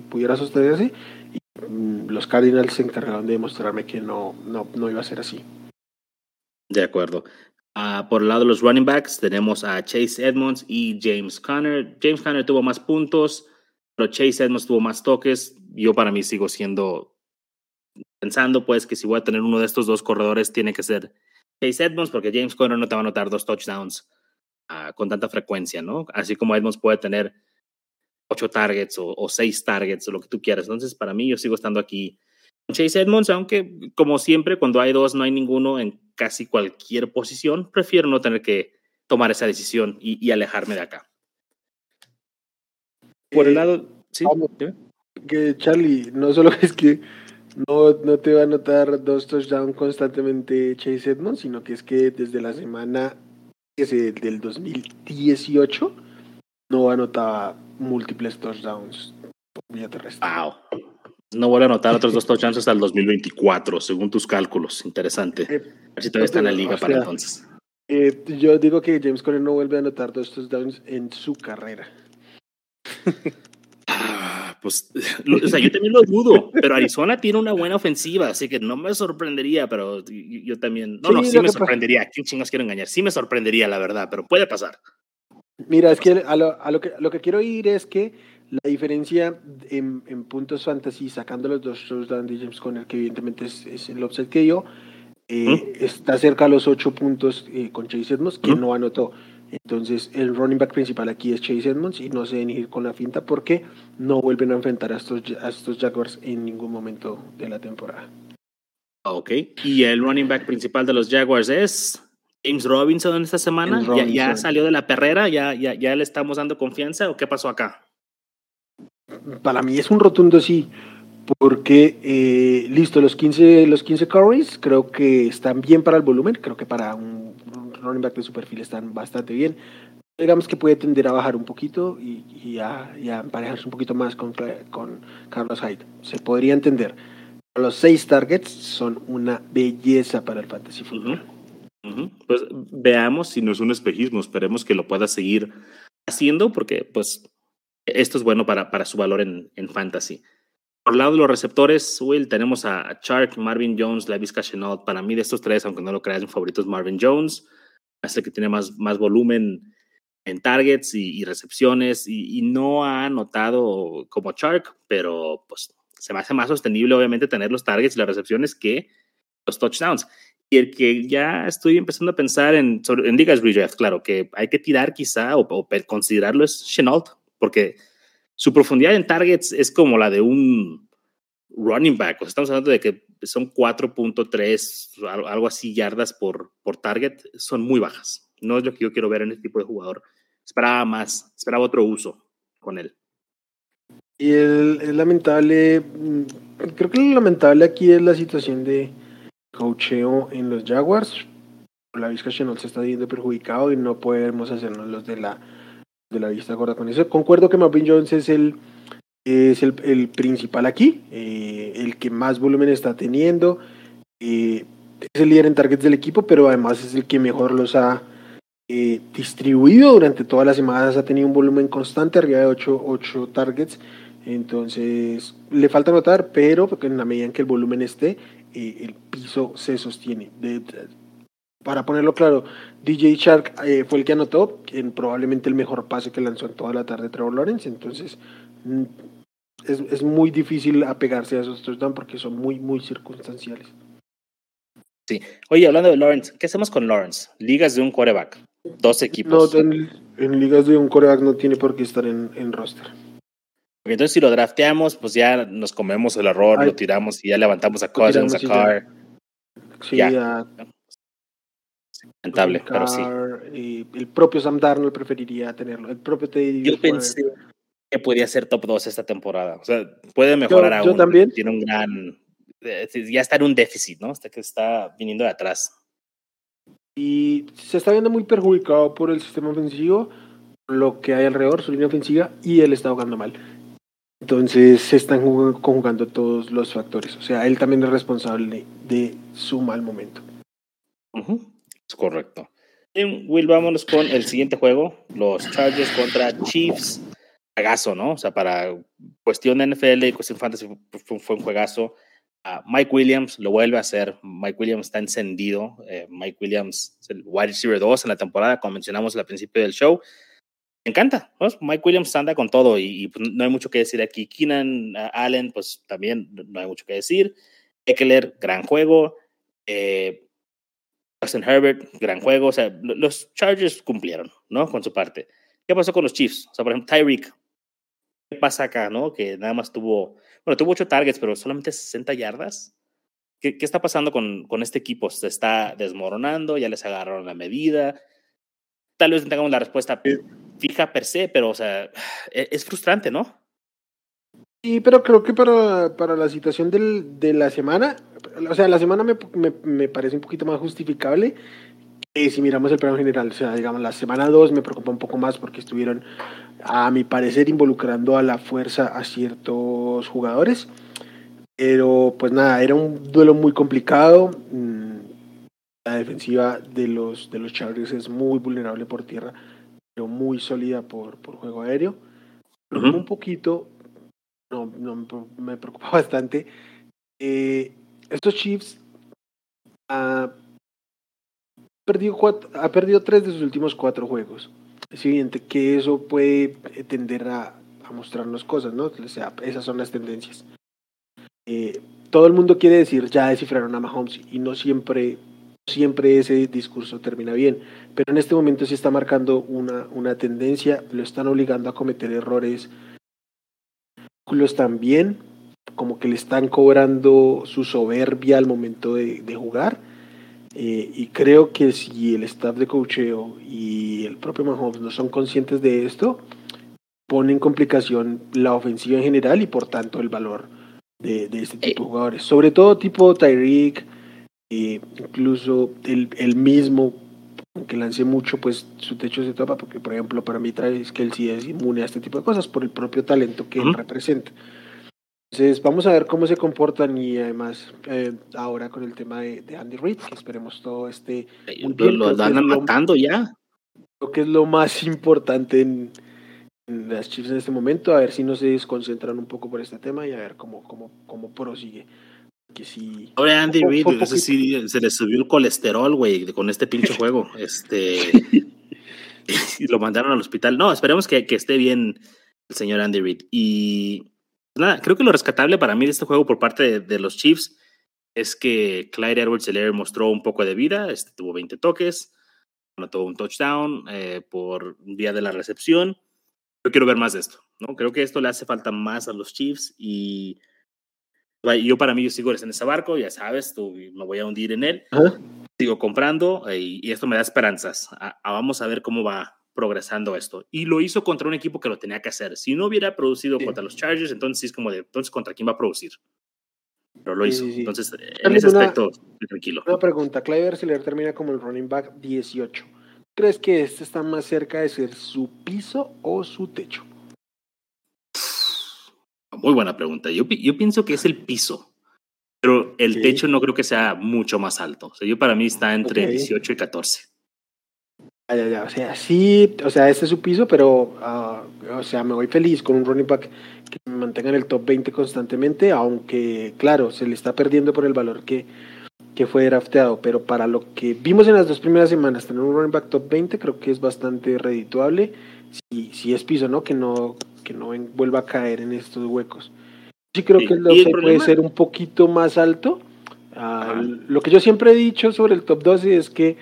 pudiera sostenerse los Cardinals se encargaron de demostrarme que no, no, no iba a ser así. De acuerdo. Uh, por el lado de los running backs tenemos a Chase Edmonds y James Conner. James Conner tuvo más puntos, pero Chase Edmonds tuvo más toques. Yo para mí sigo siendo pensando pues que si voy a tener uno de estos dos corredores tiene que ser Chase Edmonds porque James Conner no te va a anotar dos touchdowns uh, con tanta frecuencia, ¿no? Así como Edmonds puede tener ocho targets o, o, seis targets o lo que tú quieras. Entonces, para mí, yo sigo estando aquí con Chase Edmonds, aunque como siempre, cuando hay dos, no hay ninguno en casi cualquier posición, prefiero no tener que tomar esa decisión y, y alejarme de acá. Por el eh, lado, sí. Que Charlie, no solo [laughs] es que no, no te va a anotar dos touchdowns constantemente Chase Edmonds, sino que es que desde la semana del 2018 no anotaba múltiples touchdowns por vía terrestre. Wow. No vuelve a anotar otros dos touchdowns hasta el 2024, según tus cálculos. Interesante. Eh, a ver si todavía está en la liga para entonces. Eh, yo digo que James Conner no vuelve a anotar dos touchdowns en su carrera. pues, o sea, yo también lo dudo, pero Arizona tiene una buena ofensiva, así que no me sorprendería, pero yo, también, no, no, sí me sorprendería, ¿quién chingas quiero engañar? Sí me sorprendería, la verdad, pero puede pasar. Mira, es que a lo, a lo, que, lo que quiero ir es que la diferencia en, en puntos fantasy, sacando los dos shows de James Conner, que evidentemente es, es el offset que yo, eh, está cerca a los ocho puntos eh, con Chase Edmonds, que no anotó. Entonces, el running back principal aquí es Chase Edmonds y no se deben ir con la finta porque no vuelven a enfrentar a estos, a estos Jaguars en ningún momento de la temporada. Ok. ¿Y el running back principal de los Jaguars es James Robinson esta semana? ¿Ya, ¿Ya, salió de la perrera? ¿Ya, ya, ¿Ya le estamos dando confianza o qué pasó acá? Para mí es un rotundo sí. Porque, eh, listo, los 15, los 15 carries creo que están bien para el volumen, creo que para un running back de su perfil están bastante bien. Digamos que puede tender a bajar un poquito y, y, a, emparejarse un poquito más con, con Carlos Hyde. Se podría entender. Los seis targets son una belleza para el fantasy Pues veamos si no es un espejismo. Esperemos que lo pueda seguir haciendo porque pues esto es bueno para, para su valor en, en fantasy. Por lado de los receptores, Will, tenemos a Chark, Marvin Jones, Levis Chenault. Para mí, de estos tres, aunque no lo creas, mi favorito es Marvin Jones es el que tiene más, más volumen en targets y, recepciones y, no ha anotado como Shark, pero pues se me hace más sostenible obviamente tener los targets y las recepciones que los touchdowns. Y el que ya estoy empezando a pensar en, sobre, en ligas claro, que hay que tirar quizá o, considerarlo es Chenault, porque su profundidad en targets es como la de un running back. O sea, estamos hablando de que son 4.3, algo así, yardas por, por target. Son muy bajas. No es lo que yo quiero ver en este tipo de jugador. Esperaba más, esperaba otro uso con él. Y es lamentable, mm, creo que lo lamentable aquí es la situación de cocheo en los Jaguars. La Vizca Chenault se está viendo perjudicado y no podemos hacernos los de la, de la vista gorda con eso. Concuerdo que Marvin Jones es el, es el, el principal aquí, eh, el que más volumen está teniendo. Eh, es el líder en targets del equipo, pero además es el que mejor los ha eh, distribuido durante todas las semanas. Ha tenido un volumen constante, arriba de 8, 8 targets. Entonces, le falta notar, pero en la medida en que el volumen esté, eh, el piso se sostiene. para ponerlo claro, DJ Shark eh, fue el que anotó en probablemente el mejor pase que lanzó en toda la tarde Trevor Lawrence. Entonces, mm, es, es muy difícil apegarse a esos touchdowns porque son muy, muy circunstanciales. Sí. Oye, hablando de Lawrence, ¿qué hacemos con Lawrence? Ligas de un quarterback, dos equipos. No, en, ligas de un quarterback no tiene por qué estar en, en roster. Porque entonces si lo drafteamos, pues ya nos comemos el error, lo tiramos y ya levantamos a Cousins, a Carr. Sí, ya. Lamentable, pero sí. Y el propio Sam Darnold preferiría tenerlo. El propio Teddy. Yo pensé que podía ser top 2 esta temporada. O sea, puede mejorar aún. Yo también. Tiene un gran. Eh, ya está en un déficit, ¿no? Hasta que está viniendo de atrás. Y se está viendo muy perjudicado por el sistema ofensivo, lo que hay alrededor, su línea ofensiva, y él está jugando mal. Entonces se están conjugando todos los factores. O sea, él también es responsable de su mal momento. Es correcto. Bien, Will, vámonos con el siguiente juego. Los Chargers contra Chiefs. Juegazo, ¿no? O sea, para cuestión de NFL y cuestión fantasy fue, un juegazo. Uh, Mike Williams lo vuelve a hacer. Mike Williams está encendido. Eh, Mike Williams es el wide receiver 2 en la temporada, como mencionamos al principio del show encanta. Mike Williams anda con todo y, pues, no hay mucho que decir aquí. Keenan Allen, pues también no hay mucho que decir. Eckler, gran juego. Eh, Justin Herbert, gran juego. O sea, los Chargers cumplieron, ¿no? Con su parte. ¿Qué pasó con los Chiefs? O sea, por ejemplo, Tyreek. ¿Qué pasa acá, no? Que nada más tuvo, bueno, tuvo ocho targets, pero solamente 60 yardas. ¿Qué, qué está pasando con, con este equipo? Se está desmoronando, ya les agarraron la medida. Tal vez tengamos la respuesta fija per se, pero o sea, [sighs] e-, es frustrante, ¿no? Sí, pero creo que para, para la situación del, de la semana, o sea, la semana me, me, me parece un poquito más justificable que si miramos el plano general. O sea, digamos, la semana 2 me preocupa un poco más porque estuvieron, a mi parecer, involucrando a la fuerza a ciertos jugadores. Pero pues nada, era un duelo muy complicado. Mm, la defensiva de los, de los Chargers es muy vulnerable por tierra pero muy sólida por, por juego aéreo. Un poquito, no, no, me preocupa [laughs] bastante. Eh, estos Chiefs ha perdido, cuatro, ha perdido tres de sus últimos cuatro juegos. Es evidente que eso puede tender a, a mostrarnos cosas, ¿no? O sea, esas son las tendencias. Eh, todo el mundo quiere decir ya descifraron a Mahomes y no siempre siempre ese discurso termina bien, pero en este momento sí está marcando una, una tendencia, lo están obligando a cometer errores también, como que le están cobrando su soberbia al momento de, jugar. Eh, y creo que si el staff de cocheo y el propio Mahomes no son conscientes de esto, pone en complicación la ofensiva en general y por tanto el valor de, de este tipo de jugadores. Sobre todo tipo Tyreek, incluso el, el mismo, que lance mucho, pues su techo se topa, porque por ejemplo para mí Travis que él sí es inmune a este tipo de cosas por el propio talento que él representa. Entonces vamos a ver cómo se comportan y además eh, ahora con el tema de, Andy Reid, que esperemos todo este... Lo, están matando ya. Creo que es lo más importante en, las Chiefs en este momento, a ver si no se desconcentran un poco por este tema y a ver cómo, cómo, cómo prosigue que sí. Andy Reid, ese sí se le subió el colesterol, güey, con este pinche juego. [laughs] Este. [laughs] y lo mandaron al hospital. No, esperemos que, que esté bien el señor Andy Reid. Y nada, creo que lo rescatable para mí de este juego por parte de, los Chiefs es que Clyde edwards mostró un poco de vida, este, tuvo 20 toques, anotó un touchdown eh, por vía de la recepción. Yo quiero ver más de esto, ¿no? Creo que esto le hace falta más a los Chiefs y yo para mí yo sigo en ese barco, ya sabes, tú, me voy a hundir en él. Sigo comprando eh, y, esto me da esperanzas. vamos a ver cómo va progresando esto. Y lo hizo contra un equipo que lo tenía que hacer. Si no hubiera producido contra los Chargers, entonces es como de, entonces, ¿contra quién va a producir? Pero lo hizo. entonces, en ese aspecto, tranquilo. Una pregunta, Clive le termina como el running back 18. ¿Crees que este está más cerca de ser su piso o su techo? Muy buena pregunta. Yo, yo pienso que es el piso, pero el techo no creo que sea mucho más alto. O sea, yo para mí está entre 18 y 14. Ya, ya, O sea, sí, o sea, este es su piso, pero, ah, o sea, me voy feliz con un running back que me mantenga en el top 20 constantemente, aunque, claro, se le está perdiendo por el valor que, que fue drafteado, pero para lo que vimos en las dos primeras semanas, tener un running back top 20 creo que es bastante redituable, si, si es piso, ¿no? Que no que no vuelva a caer en estos huecos. Sí creo que el puede ser un poquito más alto. Ah, lo que yo siempre he dicho sobre el top 12 es que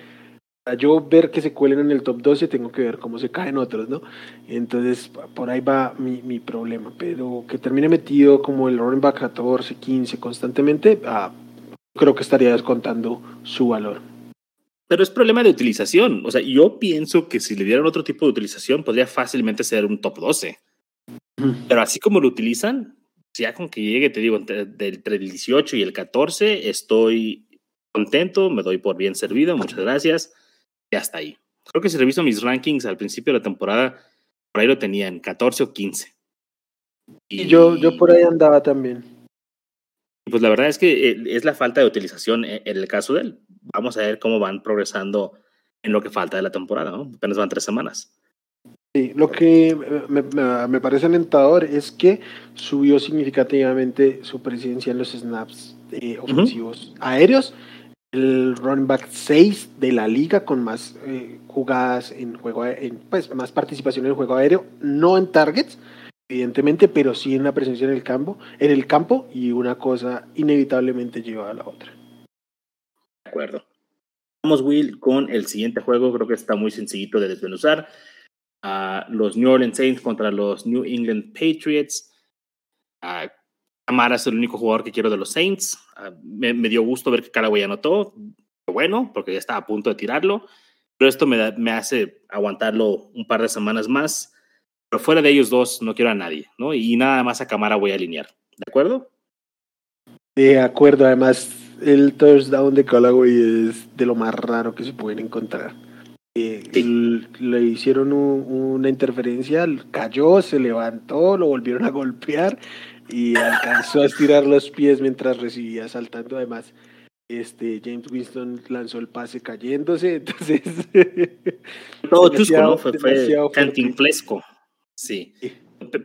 para yo ver que se cuelen en el top 12 tengo que ver cómo se caen otros, ¿no? Entonces por ahí va mi, mi problema, pero que termine metido como el running back 14, 15 constantemente, ah, creo que estaría descontando su valor. Pero es problema de utilización. O sea, yo pienso que si le dieran otro tipo de utilización, podría fácilmente ser un top 12. Pero así como lo utilizan, ya con que llegue, te digo, entre, el 18 y el 14, estoy contento, me doy por bien servido, muchas gracias, y hasta ahí. Creo que si reviso mis rankings al principio de la temporada, por ahí lo tenía en 14 o 15. Y, yo, yo por ahí andaba también. Pues la verdad es que eh, es la falta de utilización en el caso de él. Vamos a ver cómo van progresando en lo que falta de la temporada, ¿no? Apenas van tres semanas. Sí, lo que me, parece alentador es que subió significativamente su presencia en los snaps eh, ofensivos aéreos. El running back 6 de la liga con más eh, jugadas en juego, en, pues más participación en el juego aéreo, no en targets, evidentemente, pero sí en la presencia en el campo, en el campo y una cosa inevitablemente lleva a la otra. De acuerdo. Vamos, Will, con el siguiente juego, creo que está muy sencillito de desmenuzar a los New Orleans Saints contra los New England Patriots. Uh, Amara es el único jugador que quiero de los Saints. me, dio gusto ver que Callaway anotó. Bueno, porque ya estaba a punto de tirarlo. Pero esto me, me hace aguantarlo un par de semanas más. Pero fuera de ellos dos, no quiero a nadie, ¿no? Y nada más a Camara voy a alinear. ¿De acuerdo? De acuerdo. Además, el touchdown de Callaway es de lo más raro que se pueden encontrar. Eh, le hicieron una interferencia, cayó, se levantó, lo volvieron a golpear y alcanzó a estirar los pies mientras recibía saltando. Además, este James Winston lanzó el pase cayéndose, [laughs] entonces todo chusco, ¿no? Fue, fue Sí.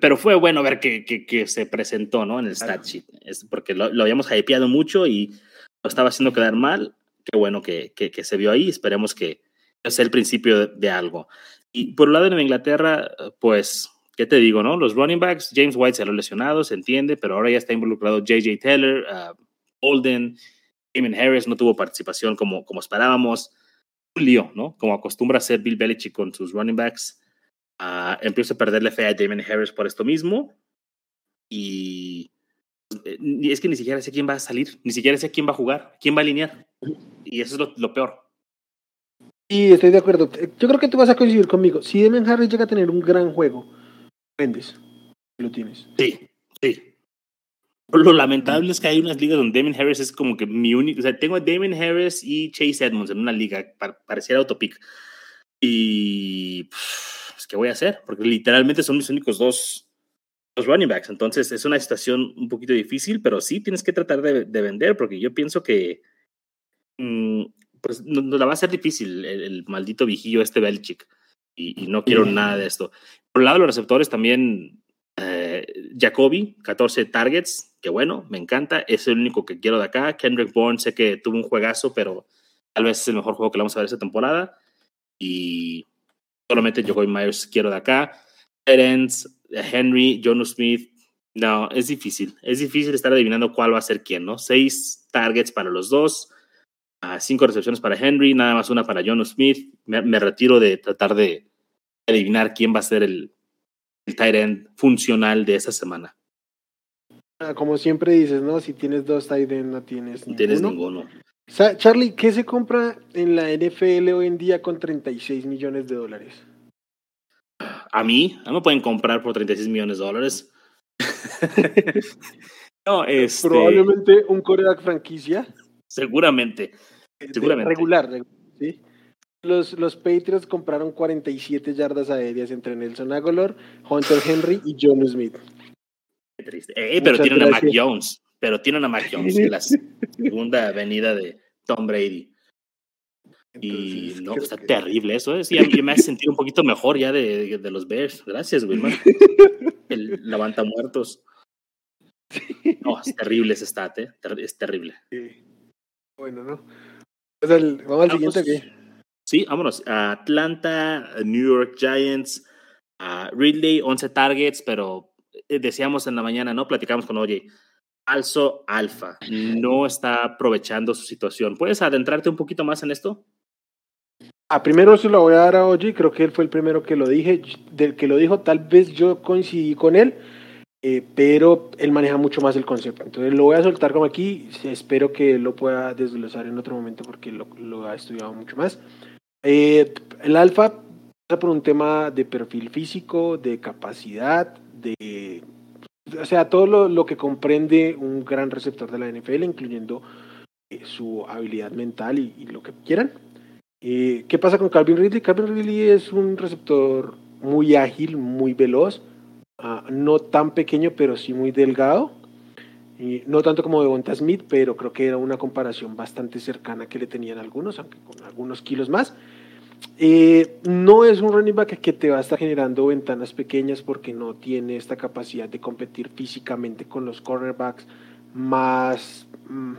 Pero fue bueno ver que, que, se presentó, ¿no? En el stat sheet, es porque lo, lo, habíamos hypeado mucho y lo estaba haciendo quedar mal. Qué bueno que, que se vio ahí. Esperemos que, es el principio de, algo. Y por el lado de Nueva Inglaterra, pues, ¿qué te digo, no? Los running backs, James White se ha lesionado, se entiende, pero ahora ya está involucrado JJ Taylor, uh, Holden, Damon Harris no tuvo participación como, como esperábamos. Un lío, ¿no? Como acostumbra hacer Bill Belichick con sus running backs. Uh, empieza a perderle fe a Damon Harris por esto mismo. Y eh, es que ni siquiera sé quién va a salir, ni siquiera sé quién va a jugar, quién va a alinear. Y eso es lo peor. Sí, estoy de acuerdo. Yo creo que tú vas a coincidir conmigo. Si Demen Harris llega a tener un gran juego, vendes. Lo tienes. Sí, sí. Lo lamentable es que hay unas ligas donde Damon Harris es como que mi único. O sea, tengo a Damon Harris y Chase Edmonds en una liga, pareciera autopic. Y. Pues, ¿Qué voy a hacer? Porque literalmente son mis únicos dos, dos running backs. Entonces es una situación un poquito difícil, pero sí tienes que tratar de, vender, porque yo pienso que. Mm, pues nos la va a ser difícil el, maldito vigillo este Belichick. Y, no quiero nada de esto. Por el lado de los receptores también, eh, Jacoby, 14 targets, que bueno, me encanta, es el único que quiero de acá. Kendrick Bourne, sé que tuvo un juegazo, pero tal vez es el mejor juego que le vamos a ver esta temporada. Y solamente Jacoby Myers quiero de acá. Terence, Henry, Jonas Smith, No, es difícil. Es difícil estar adivinando cuál va a ser quién, ¿no? Seis targets para los dos, cinco recepciones para Henry, nada más una para John Smith. Me, retiro de tratar de adivinar quién va a ser el, el tight end funcional de esta semana. Ah, como siempre dices, ¿no? Si tienes dos tight end, no tienes no Tienes ninguno. Charlie, ¿qué se compra en la NFL hoy en día con 36 millones de dólares? A mí, no me pueden comprar por 36 millones de dólares. [laughs] no, este... Probablemente un coreback franquicia. Seguramente. Seguramente. Regular, ¿sí? Los, los Patriots compraron 47 yardas aéreas entre Nelson Aguilar, Hunter Henry y John Smith. Qué triste. Eh, pero tienen a Mac Jones. Pero tienen a Mac [laughs] Jones, la segunda avenida de Tom Brady. y no, está terrible eso. ¿eh? Sí, [laughs] me hace sentir un poquito mejor ya de, de los Bears. Gracias, Wilmar. [laughs] El levanta muertos. No, es terrible ese stat, ¿eh? Es terrible. Bueno, ¿no? vamos al siguiente aquí. Sí, vámonos. Atlanta, New York Giants, Ridley, 11 targets, pero eh, decíamos en la mañana, ¿no? Platicamos con Oye, falso alfa, no está aprovechando su situación. ¿Puedes adentrarte un poquito más en esto? Ah, primero se lo voy a dar a Oye, creo que él fue el primero que lo dije, del que lo dijo, tal vez yo coincidí con él, eh, pero él maneja mucho más el concepto. Entonces lo voy a soltar como aquí, espero que lo pueda desglosar en otro momento porque lo, lo ha estudiado mucho más. Eh, el alfa pasa por un tema de perfil físico, de capacidad, de o sea, todo lo, lo, que comprende un gran receptor de la NFL, incluyendo eh, su habilidad mental y, lo que quieran. Eh, ¿Qué pasa con Calvin Ridley? Calvin Ridley es un receptor muy ágil, muy veloz, ah, no tan pequeño, pero sí muy delgado. Y no tanto como Devonta Smith, pero creo que era una comparación bastante cercana que le tenían algunos, aunque con algunos kilos más. Eh, no es un running back que te va a estar generando ventanas pequeñas porque no tiene esta capacidad de competir físicamente con los cornerbacks más mm,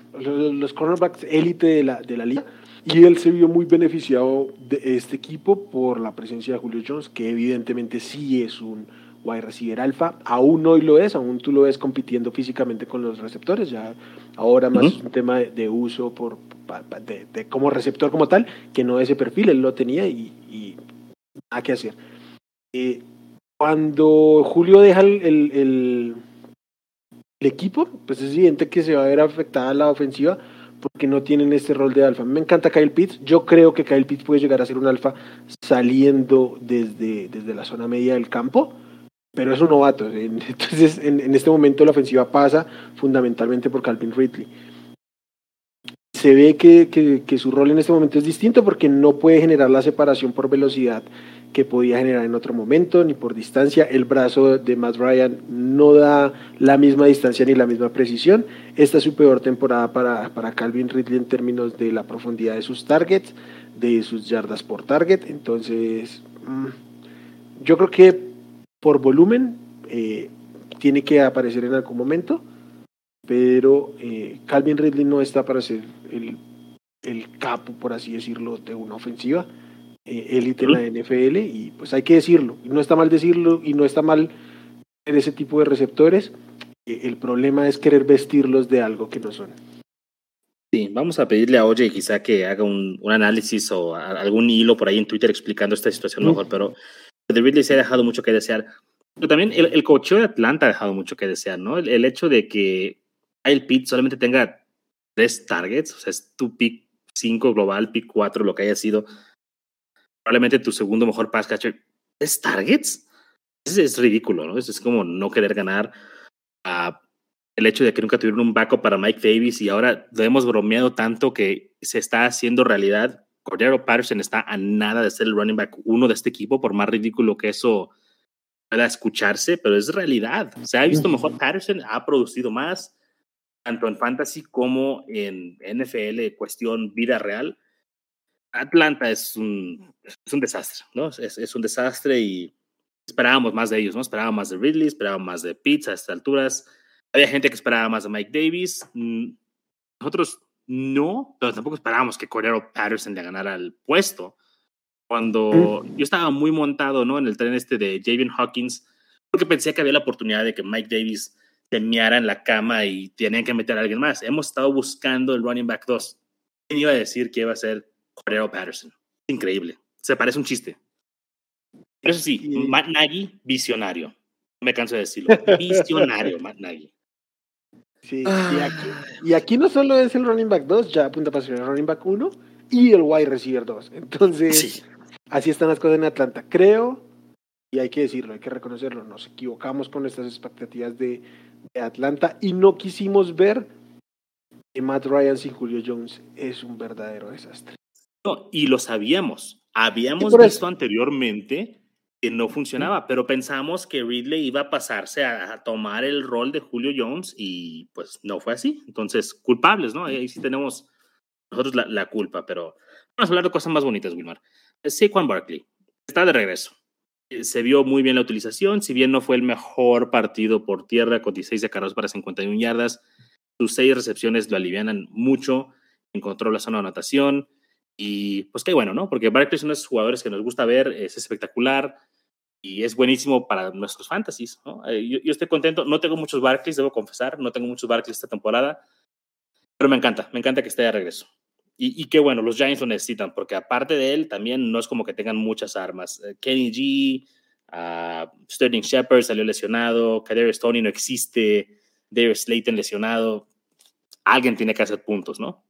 los cornerbacks élite de la, de la liga y él se vio muy beneficiado de este equipo por la presencia de Julio Jones que evidentemente sí es un wide receiver alfa aún hoy lo es aún tú lo ves compitiendo físicamente con los receptores ya ahora más un tema de uso por, de, como receptor como tal, que no ese perfil, él lo tenía y, y nada que hacer. Eh, cuando Julio deja el, el, el, equipo, pues es evidente que se va a ver afectada la ofensiva porque no tienen este rol de alfa. Me encanta Kyle Pitts, yo creo que Kyle Pitts puede llegar a ser un alfa saliendo desde, desde la zona media del campo, pero es un novato. [laughs] Entonces, en, en este momento la ofensiva pasa fundamentalmente por Calvin Ridley se ve que, que, su rol en este momento es distinto porque no puede generar la separación por velocidad que podía generar en otro momento, ni por distancia. El brazo de Matt Ryan no da la misma distancia ni la misma precisión. Esta es su peor temporada para, para Calvin Ridley en términos de la profundidad de sus targets, de sus yardas por target. Entonces, mm, yo creo que por volumen eh, tiene que aparecer en algún momento pero eh, Calvin Ridley no está para ser el, el capo, por así decirlo, de una ofensiva eh, élite en la NFL y pues hay que decirlo, no está mal decirlo y no está mal en ese tipo de receptores, el problema es querer vestirlos de algo que no son. Sí, vamos a pedirle a Oye quizá que haga un, un análisis o algún hilo por ahí en Twitter explicando esta situación mejor, pero de Ridley se ha dejado mucho que desear. Pero también el, el cocheo de Atlanta ha dejado mucho que desear, ¿no? el hecho de que el Pitt solamente tenga tres targets, o sea, es tu pick 5 global, pick 4, lo que haya sido, probablemente tu segundo mejor pass catcher, ¿tres targets? Es, es ridículo, ¿no? Es, es, como no querer ganar. Uh, el hecho de que nunca tuvieron un backup para Mike Davis y ahora lo hemos bromeado tanto que se está haciendo realidad. Cordero Patterson está a nada de ser el running back uno de este equipo, por más ridículo que eso pueda escucharse, pero es realidad. Se ha visto mejor Patterson, ha producido más, tanto en fantasy como en NFL, cuestión vida real, Atlanta es un, es un desastre, ¿no? Es, es, un desastre y esperábamos más de ellos, ¿no? Esperábamos más de Ridley, esperábamos más de Pitts a estas alturas. Había gente que esperaba más de Mike Davis. Mm, nosotros no, pero tampoco esperábamos que Cordero Patterson le ganara el puesto. Cuando yo estaba muy montado, ¿no? En el tren este de Javion Hawkins, porque pensé que había la oportunidad de que Mike Davis se meara en la cama y tenían que meter a alguien más. Hemos estado buscando el running back 2. ¿Quién iba a decir que iba a ser Cordero Patterson? Increíble. Se parece un chiste. Pero eso sí, Matt Nagy, visionario. No me canso de decirlo. Visionario, [laughs] Matt Nagy. Sí, y aquí, no solo es el running back 2, ya apunta para ser el running back 1 y el wide receiver 2. Entonces, así están las cosas en Atlanta. Creo, y hay que decirlo, hay que reconocerlo, nos equivocamos con estas expectativas de, de Atlanta y no quisimos ver que Matt Ryan sin Julio Jones es un verdadero desastre. No, y lo sabíamos. Habíamos visto anteriormente que no funcionaba, pero pensamos que Ridley iba a pasarse a, tomar el rol de Julio Jones y pues no fue así. Entonces, culpables, ¿no? Ahí sí tenemos nosotros la, culpa, pero vamos a hablar de cosas más bonitas, Wilmar. Saquon Barkley está de regreso. Eh, se vio muy bien la utilización, si bien no fue el mejor partido por tierra con 16 de carros para 51 yardas, sus seis recepciones lo alivianan mucho, encontró la zona de anotación, y pues qué bueno, ¿no? Porque Barkley es uno de esos jugadores que nos gusta ver, es espectacular y es buenísimo para nuestros fantasies, ¿no? Eh, yo, estoy contento, no tengo muchos Barclays, debo confesar, no tengo muchos Barclays esta temporada, pero me encanta, me encanta que esté de regreso. Y, y, qué bueno, los Giants lo necesitan, porque aparte de él, también no es como que tengan muchas armas. Eh, Kenny G, uh, Sterling Shepard salió lesionado, Kader Stoney no existe, Darius Slayton lesionado. Alguien tiene que hacer puntos, ¿no?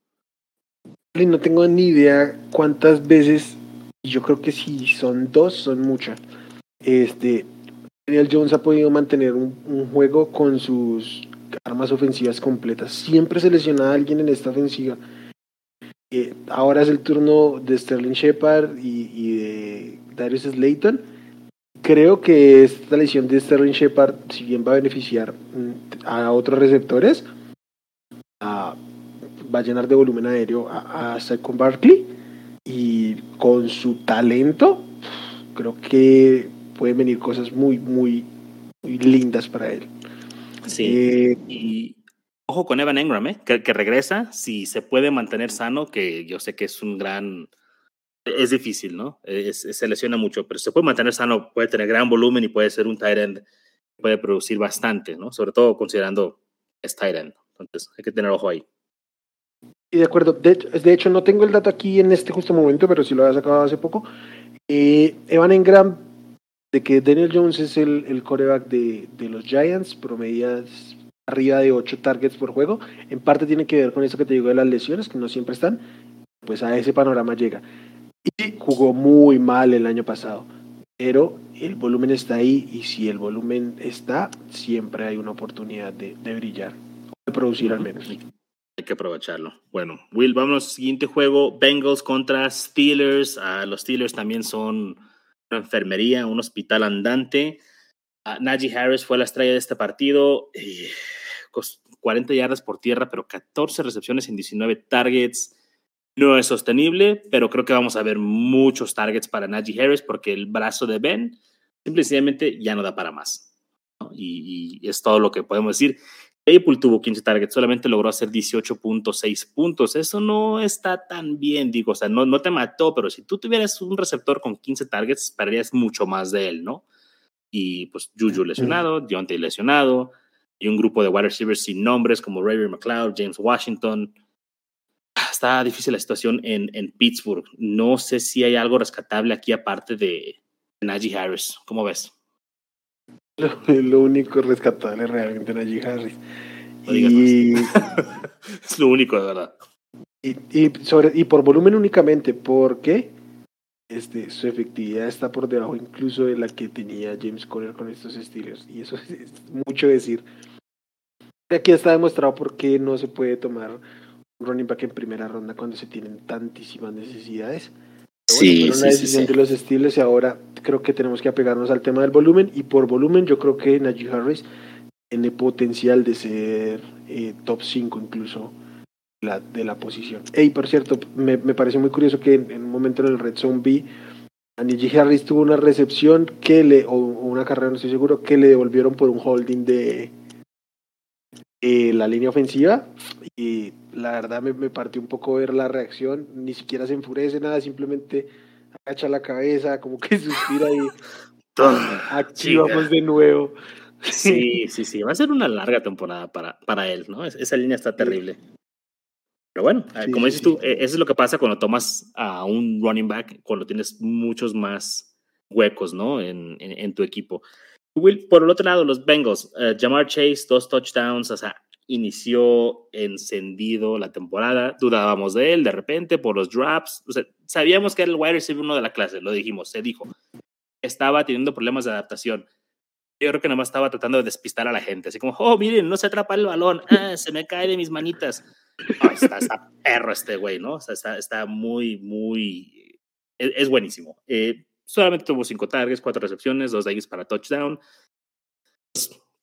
No tengo ni idea cuántas veces, yo creo que si son dos, son muchas. Este, Daniel Jones ha podido mantener un, juego con sus armas ofensivas completas. Siempre selecciona a alguien en esta ofensiva. Eh, ahora es el turno de Sterling Shepard y, de Darius Slayton. Creo que esta lesión de Sterling Shepard, si bien va a beneficiar mm, a otros receptores, va a llenar de volumen aéreo a, a Saquon Barkley y con su talento creo que pueden venir cosas muy, muy, muy lindas para él. Sí. Eh, y ojo con Evan Engram, ¿eh? que, que, regresa, si se puede mantener sano, que yo sé que es un gran... Es difícil, ¿no? se lesiona mucho, pero se puede mantener sano, puede tener gran volumen y puede ser un tight end, puede producir bastante, ¿no? Sobre todo considerando es tight end. Entonces, hay que tener ojo ahí. Y de acuerdo, de, hecho no tengo el dato aquí en este justo momento, pero sí lo había sacado hace poco. Eh, Evan Engram, de que Daniel Jones es el, el coreback de, de, los Giants, promedia arriba de 8 targets por juego. En parte tiene que ver con eso que te digo de las lesiones, que no siempre están. Pues a ese panorama llega. Y jugó muy mal el año pasado. Pero el volumen está ahí y si el volumen está, siempre hay una oportunidad de, de brillar, de producir al menos. Hay que aprovecharlo. Bueno, Will, vamos al siguiente juego. Bengals contra Steelers. Ah, los Steelers también son una enfermería, un hospital andante. Uh, Najee Harris fue la estrella de este partido. 40 yardas por tierra, pero 14 recepciones en 19 targets. No es sostenible, pero creo que vamos a ver muchos targets para Najee Harris porque el brazo de Ben simplemente ya no da para más. Y, y, es todo lo que podemos decir. Apple tuvo 15 targets, solamente logró hacer 18.6 puntos. Eso no está tan bien, digo, o sea, no, no te mató, pero si tú tuvieras un receptor con 15 targets, esperarías mucho más de él, ¿no? Y pues Juju lesionado, Deontay lesionado, y un grupo de wide receivers sin nombres como Ray McLeod, James Washington. Está difícil la situación en, en Pittsburgh. No sé si hay algo rescatable aquí aparte de Najee Harris. ¿Cómo ves? Lo, único rescatable realmente Najee Harris. y... [laughs] es lo único, de verdad. Y, sobre, y por volumen únicamente, porque este, su efectividad está por debajo incluso de la que tenía James Conner con estos estilos. Y eso [laughs] es, mucho decir. Aquí está demostrado por qué no se puede tomar un running back en primera ronda cuando se tienen tantísimas necesidades sí, sí, decisión de los estilos y ahora creo que tenemos que apegarnos al tema del volumen y por volumen yo creo que Najee Harris tiene potencial de ser eh, top 5 incluso la, de la posición. Y por cierto, me, me pareció muy curioso que en, un momento en el Red Zone B, Najee Harris tuvo una recepción que le, o, una carrera, no estoy seguro, que le devolvieron por un holding de eh, la línea ofensiva y la verdad me, me, partió un poco ver la reacción, ni siquiera se enfurece nada, simplemente agacha la cabeza, como que [laughs] suspira y activamos de nuevo. Sí, [laughs] sí, sí. Va a ser una larga temporada para, para él, ¿no? Esa línea está terrible. Pero bueno, eh, como dices tú, e, eso es lo que pasa cuando tomas a un running back, cuando tienes muchos más huecos, ¿no? En, en, tu equipo. Will, por el otro lado, los Bengals, uh, Jamar Chase, dos touchdowns, o sea, inició encendido la temporada, dudábamos de él de repente por los drops, o sea, sabíamos que era el wide receiver uno de la clase, lo dijimos, se dijo. Estaba teniendo problemas de adaptación. Yo creo que nada más estaba tratando de despistar a la gente, así como, oh, miren, no se atrapa el balón, ah, se me cae de mis manitas. está, perro este güey, ¿no? O sea, está, está muy, muy, es, buenísimo. Eh, solamente tuvo cinco targets, cuatro recepciones, dos de ellos para touchdown.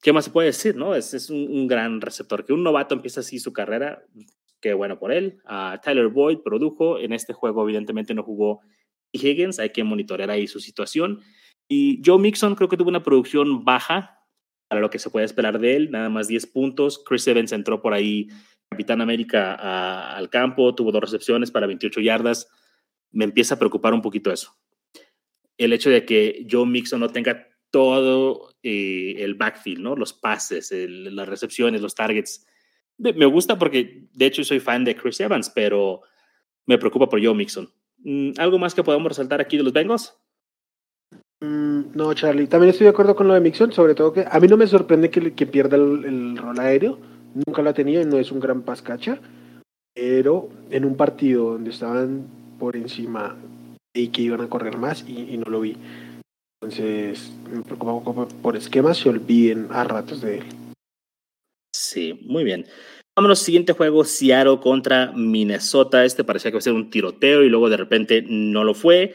¿Qué más se puede decir, no? Es, es un, gran receptor. Que un novato empieza así su carrera, qué bueno por él. Uh, Tyler Boyd produjo, en este juego evidentemente no jugó Higgins, hay que monitorear ahí su situación. Y Joe Mixon creo que tuvo una producción baja para lo que se puede esperar de él, nada más 10 puntos. Chris Evans entró por ahí, Capitán América, al campo, tuvo dos recepciones para 28 yardas. Me empieza a preocupar un poquito eso. El hecho de que Joe Mixon no tenga todo eh, el backfield, ¿no? Los pases, las recepciones, los targets. Me gusta porque, de hecho, soy fan de Chris Evans, pero me preocupa por Joe Mixon. Mm, ¿Algo más que podamos resaltar aquí de los Bengals? Mm, no, Charlie, también estoy de acuerdo con lo de Mixon, sobre todo que a mí no me sorprende que, pierda el, rol aéreo, nunca lo ha tenido y no es un gran pascacha, pero en un partido donde estaban por encima y que iban a correr más y, no lo vi. Entonces, me preocupa un poco por esquemas, se olviden a ratos de él. Sí, muy bien. Vámonos, siguiente juego, Seattle contra Minnesota. Este parecía que iba a ser un tiroteo y luego de repente no lo fue.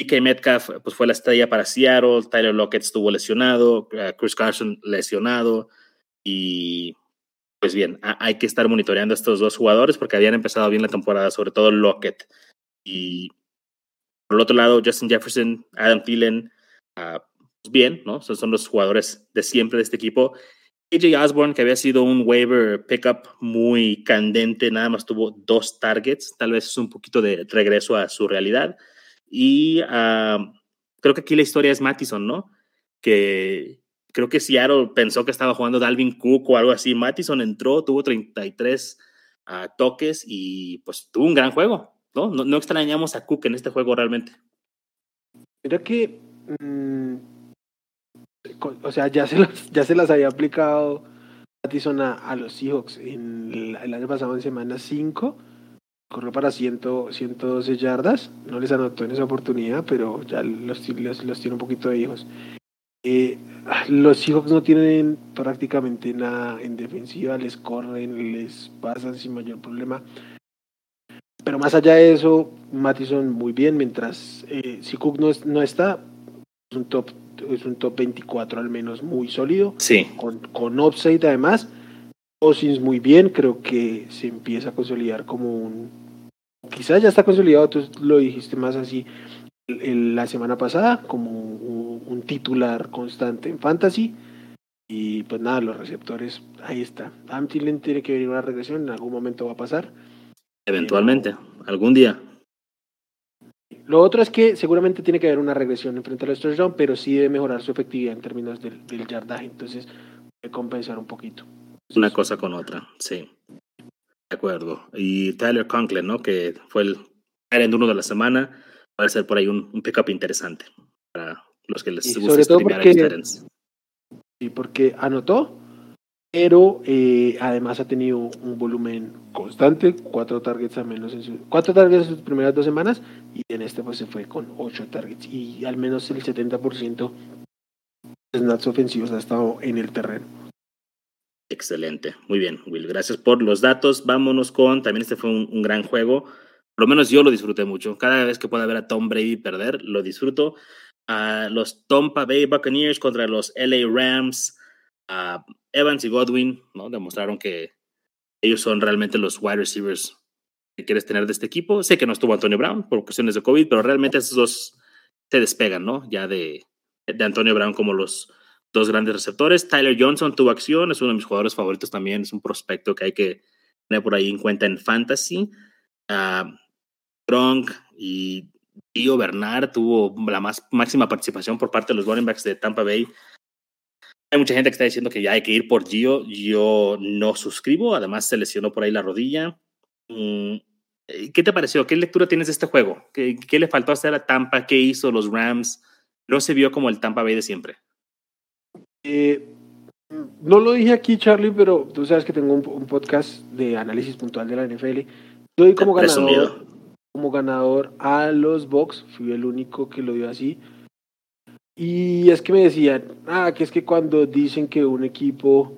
DK Metcalf pues, fue la estrella para Seattle, Tyler Lockett estuvo lesionado, eh, Chris Carson lesionado y pues bien, hay que estar monitoreando a estos dos jugadores porque habían empezado bien la temporada, sobre todo Lockett. Y por el otro lado, Justin Jefferson, Adam Thielen, uh, bien, ¿no? Son, son los jugadores de siempre de este equipo. AJ Osborne, que había sido un waiver pickup muy candente, nada más tuvo dos targets, tal vez es un poquito de regreso a su realidad. Y uh, creo que aquí la historia es Mattison, ¿no? Que creo que Seattle pensó que estaba jugando Dalvin Cook o algo así. Mattison entró, tuvo 33 uh, toques y pues tuvo un gran juego, ¿no? ¿no? ¿no? extrañamos a Cook en este juego realmente. Mira que, mmm, o sea, ya se, las, ya se las había aplicado Mattison a, a los Seahawks en el, el año pasado en semana 5 corrió para 100, 112 yardas, no les anotó en esa oportunidad, pero ya los, los, tiene un poquito de hijos. Eh, los Seahawks no tienen prácticamente nada en defensiva, les corren, les pasan sin mayor problema. Pero más allá de eso, Mattison muy bien, mientras eh, si Cook no, no está, es un top es un top 24 al menos muy sólido, sí. con, con upside además. Osins muy bien, creo que se empieza a consolidar como un... Quizás ya está consolidado, tú lo dijiste más así la semana pasada, como un, titular constante en Fantasy. Y pues nada, los receptores, ahí está. Amtilen tiene que venir una regresión, en algún momento va a pasar. Eventualmente, algún día. Lo otro es que seguramente tiene que haber una regresión en frente a los touchdowns, pero sí debe mejorar su efectividad en términos del, del yardaje, entonces debe compensar un poquito. Una cosa con otra, sí. De acuerdo. Y Tyler Conklin, ¿no? Que fue el en uno de la semana. Puede ser por ahí un, un pickup interesante para los que les y gusta todo porque, Sí, porque anotó, pero eh, además ha tenido un volumen constante, cuatro targets a menos en su, cuatro targets en sus primeras dos semanas, y en este pues se fue con ocho targets, y al menos el 70% de snaps ofensivos ha estado en el terreno. Excelente, muy bien, Will. Gracias por los datos. Vámonos con, también este fue un, gran juego. Por lo menos yo lo disfruté mucho. Cada vez que pueda ver a Tom Brady perder, lo disfruto. A los Tampa Bay Buccaneers contra los LA Rams, a Evans y Godwin, ¿no? Demostraron que ellos son realmente los wide receivers que quieres tener de este equipo. Sé que no estuvo Antonio Brown por cuestiones de COVID, pero realmente esos dos se despegan, ¿no? Ya de, de Antonio Brown como los dos grandes receptores. Tyler Johnson tuvo acción, es uno de mis jugadores favoritos también, es un prospecto que hay que tener por ahí en cuenta en fantasy. Uh, y Dio Bernard tuvo la más máxima participación por parte de los running backs de Tampa Bay. Hay mucha gente que está diciendo que ya hay que ir por Gio. Yo no suscribo. Además, se lesionó por ahí la rodilla. Mm, ¿Qué te pareció? ¿Qué lectura tienes de este juego? ¿Qué, ¿Qué, le faltó hacer a Tampa? ¿Qué hizo los Rams? ¿No se vio como el Tampa Bay de siempre? Eh, no lo dije aquí, Charlie, pero tú sabes que tengo un, un podcast de análisis puntual de la NFL. Yo doy como ganador, como ganador a los Bucks. Fui el único que lo dio así. Y es que me decían, ah, que es que cuando dicen que un equipo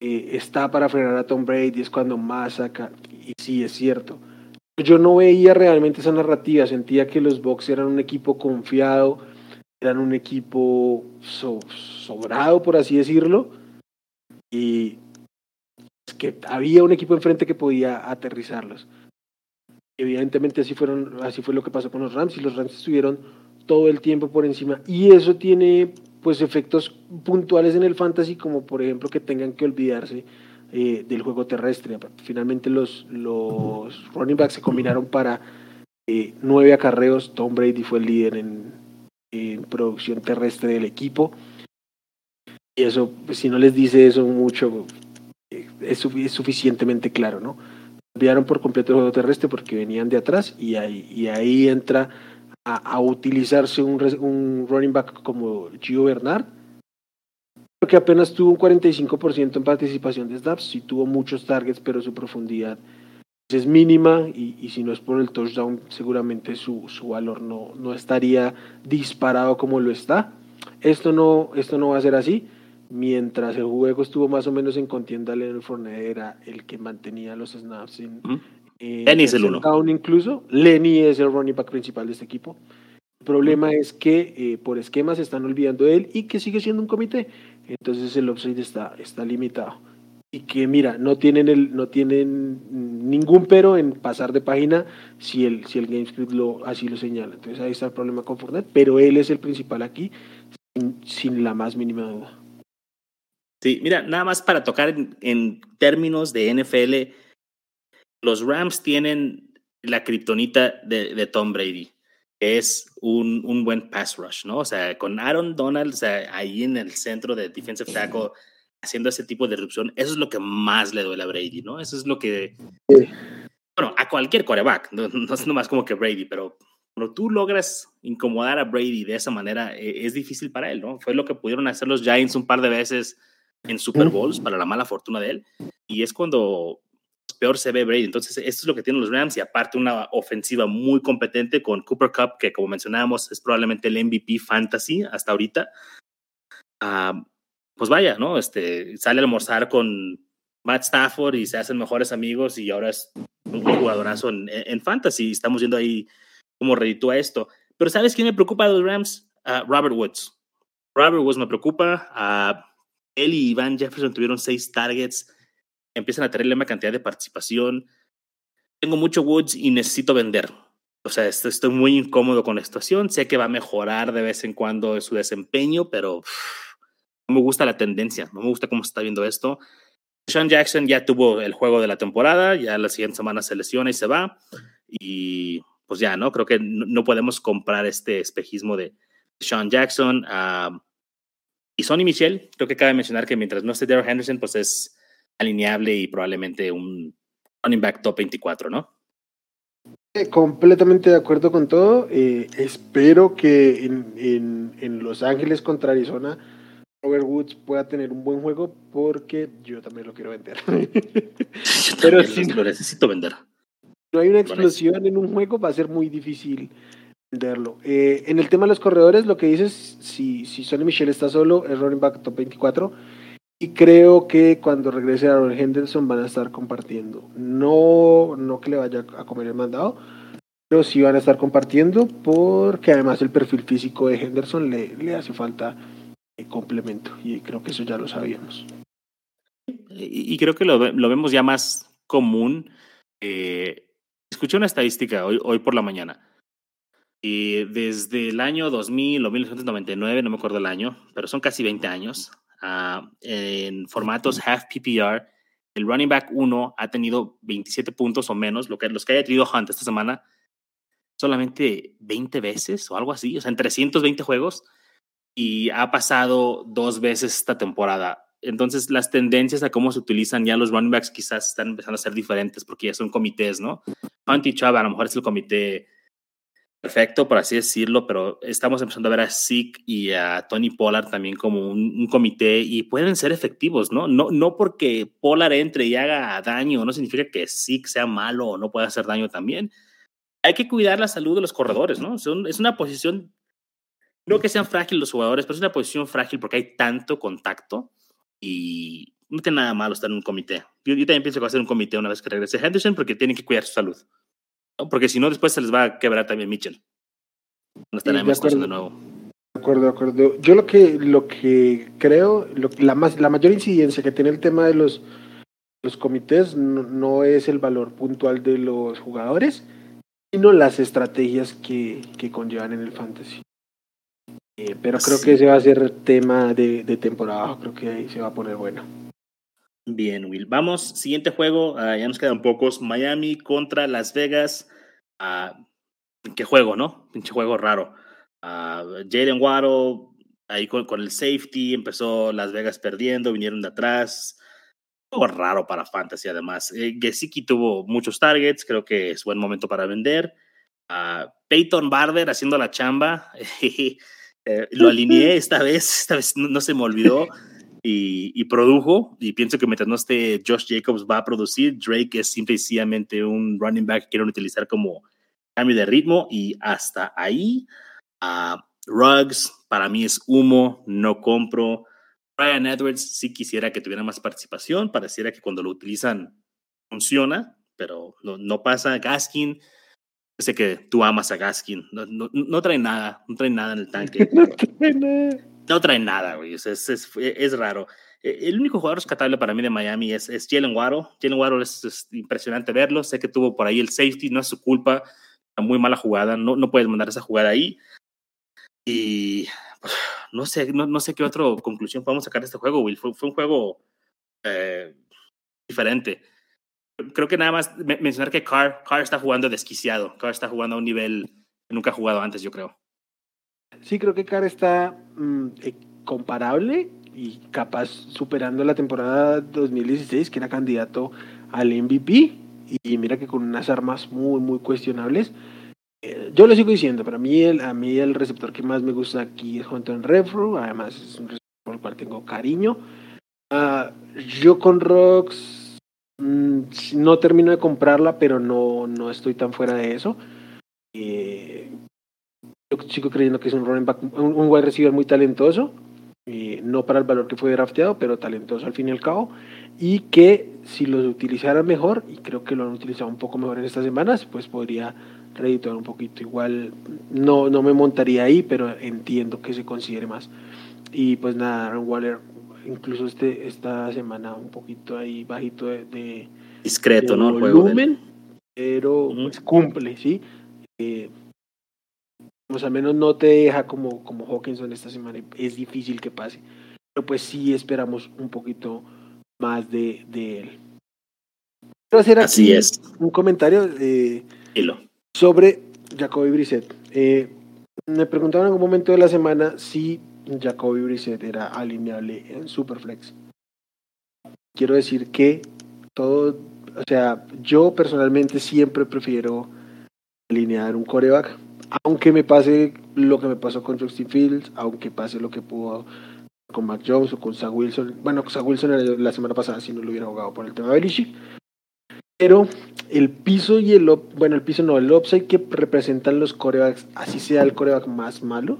eh, está para frenar a Tom Brady es cuando más saca. Y sí, es cierto. Yo no veía realmente esa narrativa, sentía que los Bucks eran un equipo confiado, eran un equipo sobrado, por así decirlo. Y es que había un equipo enfrente que podía aterrizarlos. Evidentemente así, fueron, así fue lo que pasó con los Rams y los Rams estuvieron todo el tiempo por encima. Y eso tiene pues efectos puntuales en el fantasy, como por ejemplo que tengan que olvidarse eh, del juego terrestre. Finalmente los, los running backs se combinaron para eh, nueve acarreos. Tom Brady fue el líder en, en producción terrestre del equipo. Y eso, pues, si no les dice eso mucho, eh, es, es suficientemente claro, ¿no? Olvidaron por completo el juego terrestre porque venían de atrás y ahí, y ahí entra a, utilizarse un, un, running back como Gio Bernard, que apenas tuvo un 45% en participación de snaps, sí tuvo muchos targets, pero su profundidad es mínima y, y, si no es por el touchdown, seguramente su, su valor no, no estaría disparado como lo está. Esto no, esto no va a ser así. Mientras el juego estuvo más o menos en contienda, Leonard Fournette era el que mantenía los snaps en, eh, Lenny es el uno. incluso. Lenny es el running back principal de este equipo. El problema es que eh, por esquemas se están olvidando de él y que sigue siendo un comité. Entonces el upside está, está limitado. Y que mira, no tienen, el, no tienen ningún pero en pasar de página si el, si el GameScript lo, así lo señala. Entonces ahí está el problema con Fortnite, pero él es el principal aquí, sin, sin la más mínima duda. Sí, mira, nada más para tocar en, en términos de NFL, los Rams tienen la kriptonita de, de, Tom Brady, que es un, un, buen pass rush, ¿no? O sea, con Aaron Donald o sea, ahí en el centro de defensive tackle haciendo ese tipo de erupción, eso es lo que más le duele a Brady, ¿no? Eso es lo que... Bueno, a cualquier quarterback, no, no es nomás como que Brady, pero cuando tú logras incomodar a Brady de esa manera, e, es difícil para él, ¿no? Fue lo que pudieron hacer los Giants un par de veces en Super Bowls, para la mala fortuna de él, y es cuando peor se ve Brady. Entonces, esto es lo que tienen los Rams y aparte una ofensiva muy competente con Cooper Cup, que como mencionábamos es probablemente el MVP fantasy hasta ahorita. Uh, pues vaya, ¿no? Este, sale a almorzar con Matt Stafford y se hacen mejores amigos y ahora es un jugadorazo en, en fantasy. Estamos viendo ahí cómo reditúa esto. Pero ¿sabes quién me preocupa de los Rams? Uh, Robert Woods. Robert Woods me preocupa. Uh, él y Ivan Jefferson tuvieron seis targets empiezan a tener una cantidad de participación. Tengo mucho Woods y necesito vender. O sea, estoy muy incómodo con la situación. Sé que va a mejorar de vez en cuando su desempeño, pero no me gusta la tendencia. No me gusta cómo se está viendo esto. Sean Jackson ya tuvo el juego de la temporada, ya la siguiente semana se lesiona y se va. Y pues ya, ¿no? Creo que no, podemos comprar este espejismo de Sean Jackson. Uh, y Sonny Michel, creo que cabe mencionar que mientras no esté Daryl Henderson, pues es alineable y probablemente un running back top 24, ¿no? Completamente de acuerdo con todo. Eh, espero que en, en, en, Los Ángeles contra Arizona Robert Woods pueda tener un buen juego porque yo también lo quiero vender. [laughs] Pero si lo necesito vender. No hay una explosión en un juego, va a ser muy difícil venderlo. Eh, en el tema de los corredores, lo que dices, si, si Sonny Michel está solo, es running back top 24 y creo que cuando regrese Aaron Henderson van a estar compartiendo. No, no que le vaya a comer el mandado, pero sí van a estar compartiendo porque además el perfil físico de Henderson le, le hace falta complemento y creo que eso ya lo sabíamos. Y, creo que lo, lo, vemos ya más común. Eh, escuché una estadística hoy, hoy por la mañana. Y desde el año 2000 o 1999, no me acuerdo el año, pero son casi 20 años, uh, en formatos half PPR, el running back 1 ha tenido 27 puntos o menos, lo que, los que haya tenido Hunt esta semana, solamente 20 veces o algo así, o sea, en 320 juegos. y ha pasado dos veces esta temporada. Entonces, las tendencias a cómo se utilizan ya los running backs quizás están empezando a ser diferentes porque ya son comités, ¿no? Hunt Chubb a lo mejor es el comité perfecto, por así decirlo, pero estamos empezando a ver a Zeke y a Tony Pollard también como un, comité y pueden ser efectivos, ¿no? ¿no? No porque Pollard entre y haga daño, no significa que Zeke sea malo o no pueda hacer daño también. Hay que cuidar la salud de los corredores, ¿no? es una posición, no que sean frágiles los jugadores, pero es una posición frágil porque hay tanto contacto y no tiene nada malo estar en un comité. Yo, yo también pienso que va a ser un comité una vez que regrese Henderson porque tienen que cuidar su salud. Porque si no, después se les va a quebrar también Mitchell. No estaremos de, de nuevo. De acuerdo, de acuerdo. Yo lo que, lo que creo, la, más, la mayor incidencia que tiene el tema de los, los comités no, es el valor puntual de los jugadores, sino las estrategias que, que conllevan en el fantasy. Eh, pero creo que ese va a ser tema de, de temporada, creo que ahí se va a poner bueno. Bien, Will. Vamos, siguiente juego, ah, ya nos quedan pocos. Miami contra Las Vegas. Uh, ¿Qué juego, no? Pinche juego raro. Uh, Jaden Waddle, ahí con, el safety, empezó Las Vegas perdiendo, vinieron de atrás. Juego raro para Fantasy, además. Eh, Gesicki tuvo muchos targets, creo que es buen momento para vender. Peyton Barber haciendo la chamba. [laughs] Eh, lo alineé esta vez, esta vez no se me olvidó [laughs] y, produjo. Y pienso que mientras no esté Josh Jacobs va a producir. Drake es simple y sencillamente un running back que quieren utilizar como cambio de ritmo. Y hasta ahí, uh, Ruggs para mí es humo, no compro. Brian Edwards sí quisiera que tuviera más participación. Pareciera que cuando lo utilizan funciona, pero no, no pasa. Gaskin, sé que tú amas a Gaskin. No, no, no, trae nada, no trae nada en el tanque. [laughs] no trae nada no trae nada, güey. Es, es, raro. E, el único jugador rescatable para mí de Miami es, es Jalen Waddle. Jalen Waddle es, impresionante verlo. Sé que tuvo por ahí el safety, no es su culpa. Una muy mala jugada. No, no puedes mandar esa jugada ahí. Y pues, no sé, no, sé qué otra conclusión podemos sacar de este juego, Will. Fue, fue un juego eh, diferente. Creo que nada más mencionar que Carr, Carr está jugando desquiciado. Carr está jugando a un nivel que nunca ha jugado antes, yo creo. Sí, creo que Carr está mm, eh, comparable y capaz superando la temporada 2016, que era candidato al MVP. Y mira que con unas armas muy, muy cuestionables. Eh, yo lo sigo diciendo, para mí a mí el receptor que más me gusta aquí es Hunter Refro, además es un receptor por el cual tengo cariño. Uh, yo con Rocks mm, no termino de comprarla, pero no, no estoy tan fuera de eso. Eh, sigo creyendo que es un running back, un, wide receiver muy talentoso, no para el valor que fue drafteado, pero talentoso al fin y al cabo, y que si lo utilizara mejor, y creo que lo han utilizado un poco mejor en estas semanas, pues podría redituar un poquito. Igual no, no me montaría ahí, pero entiendo que se considere más. Y pues nada, Aaron Waller, incluso este, esta semana un poquito ahí bajito de, discreto, ¿no? Volumen, pero pues cumple, ¿sí? Eh, pues al menos no te deja como, como Hawkinson esta semana. Es difícil que pase. Pero pues sí esperamos un poquito más de, de él. Quiero hacer aquí es. un comentario eh, sobre Jacoby Brissett. Eh, me preguntaron en algún momento de la semana si Jacoby Brissett era alineable en Superflex. Quiero decir que todo, o sea, yo personalmente siempre prefiero alinear un coreback aunque me pase lo que me pasó con Justin Fields, aunque pase lo que pudo con Mac Jones o con Zach Wilson, bueno, Zach Wilson la semana pasada si no lo hubiera jugado por el tema de Belichick, pero el piso y el bueno, el piso no, el upside que representan los corebacks, así sea el coreback más malo,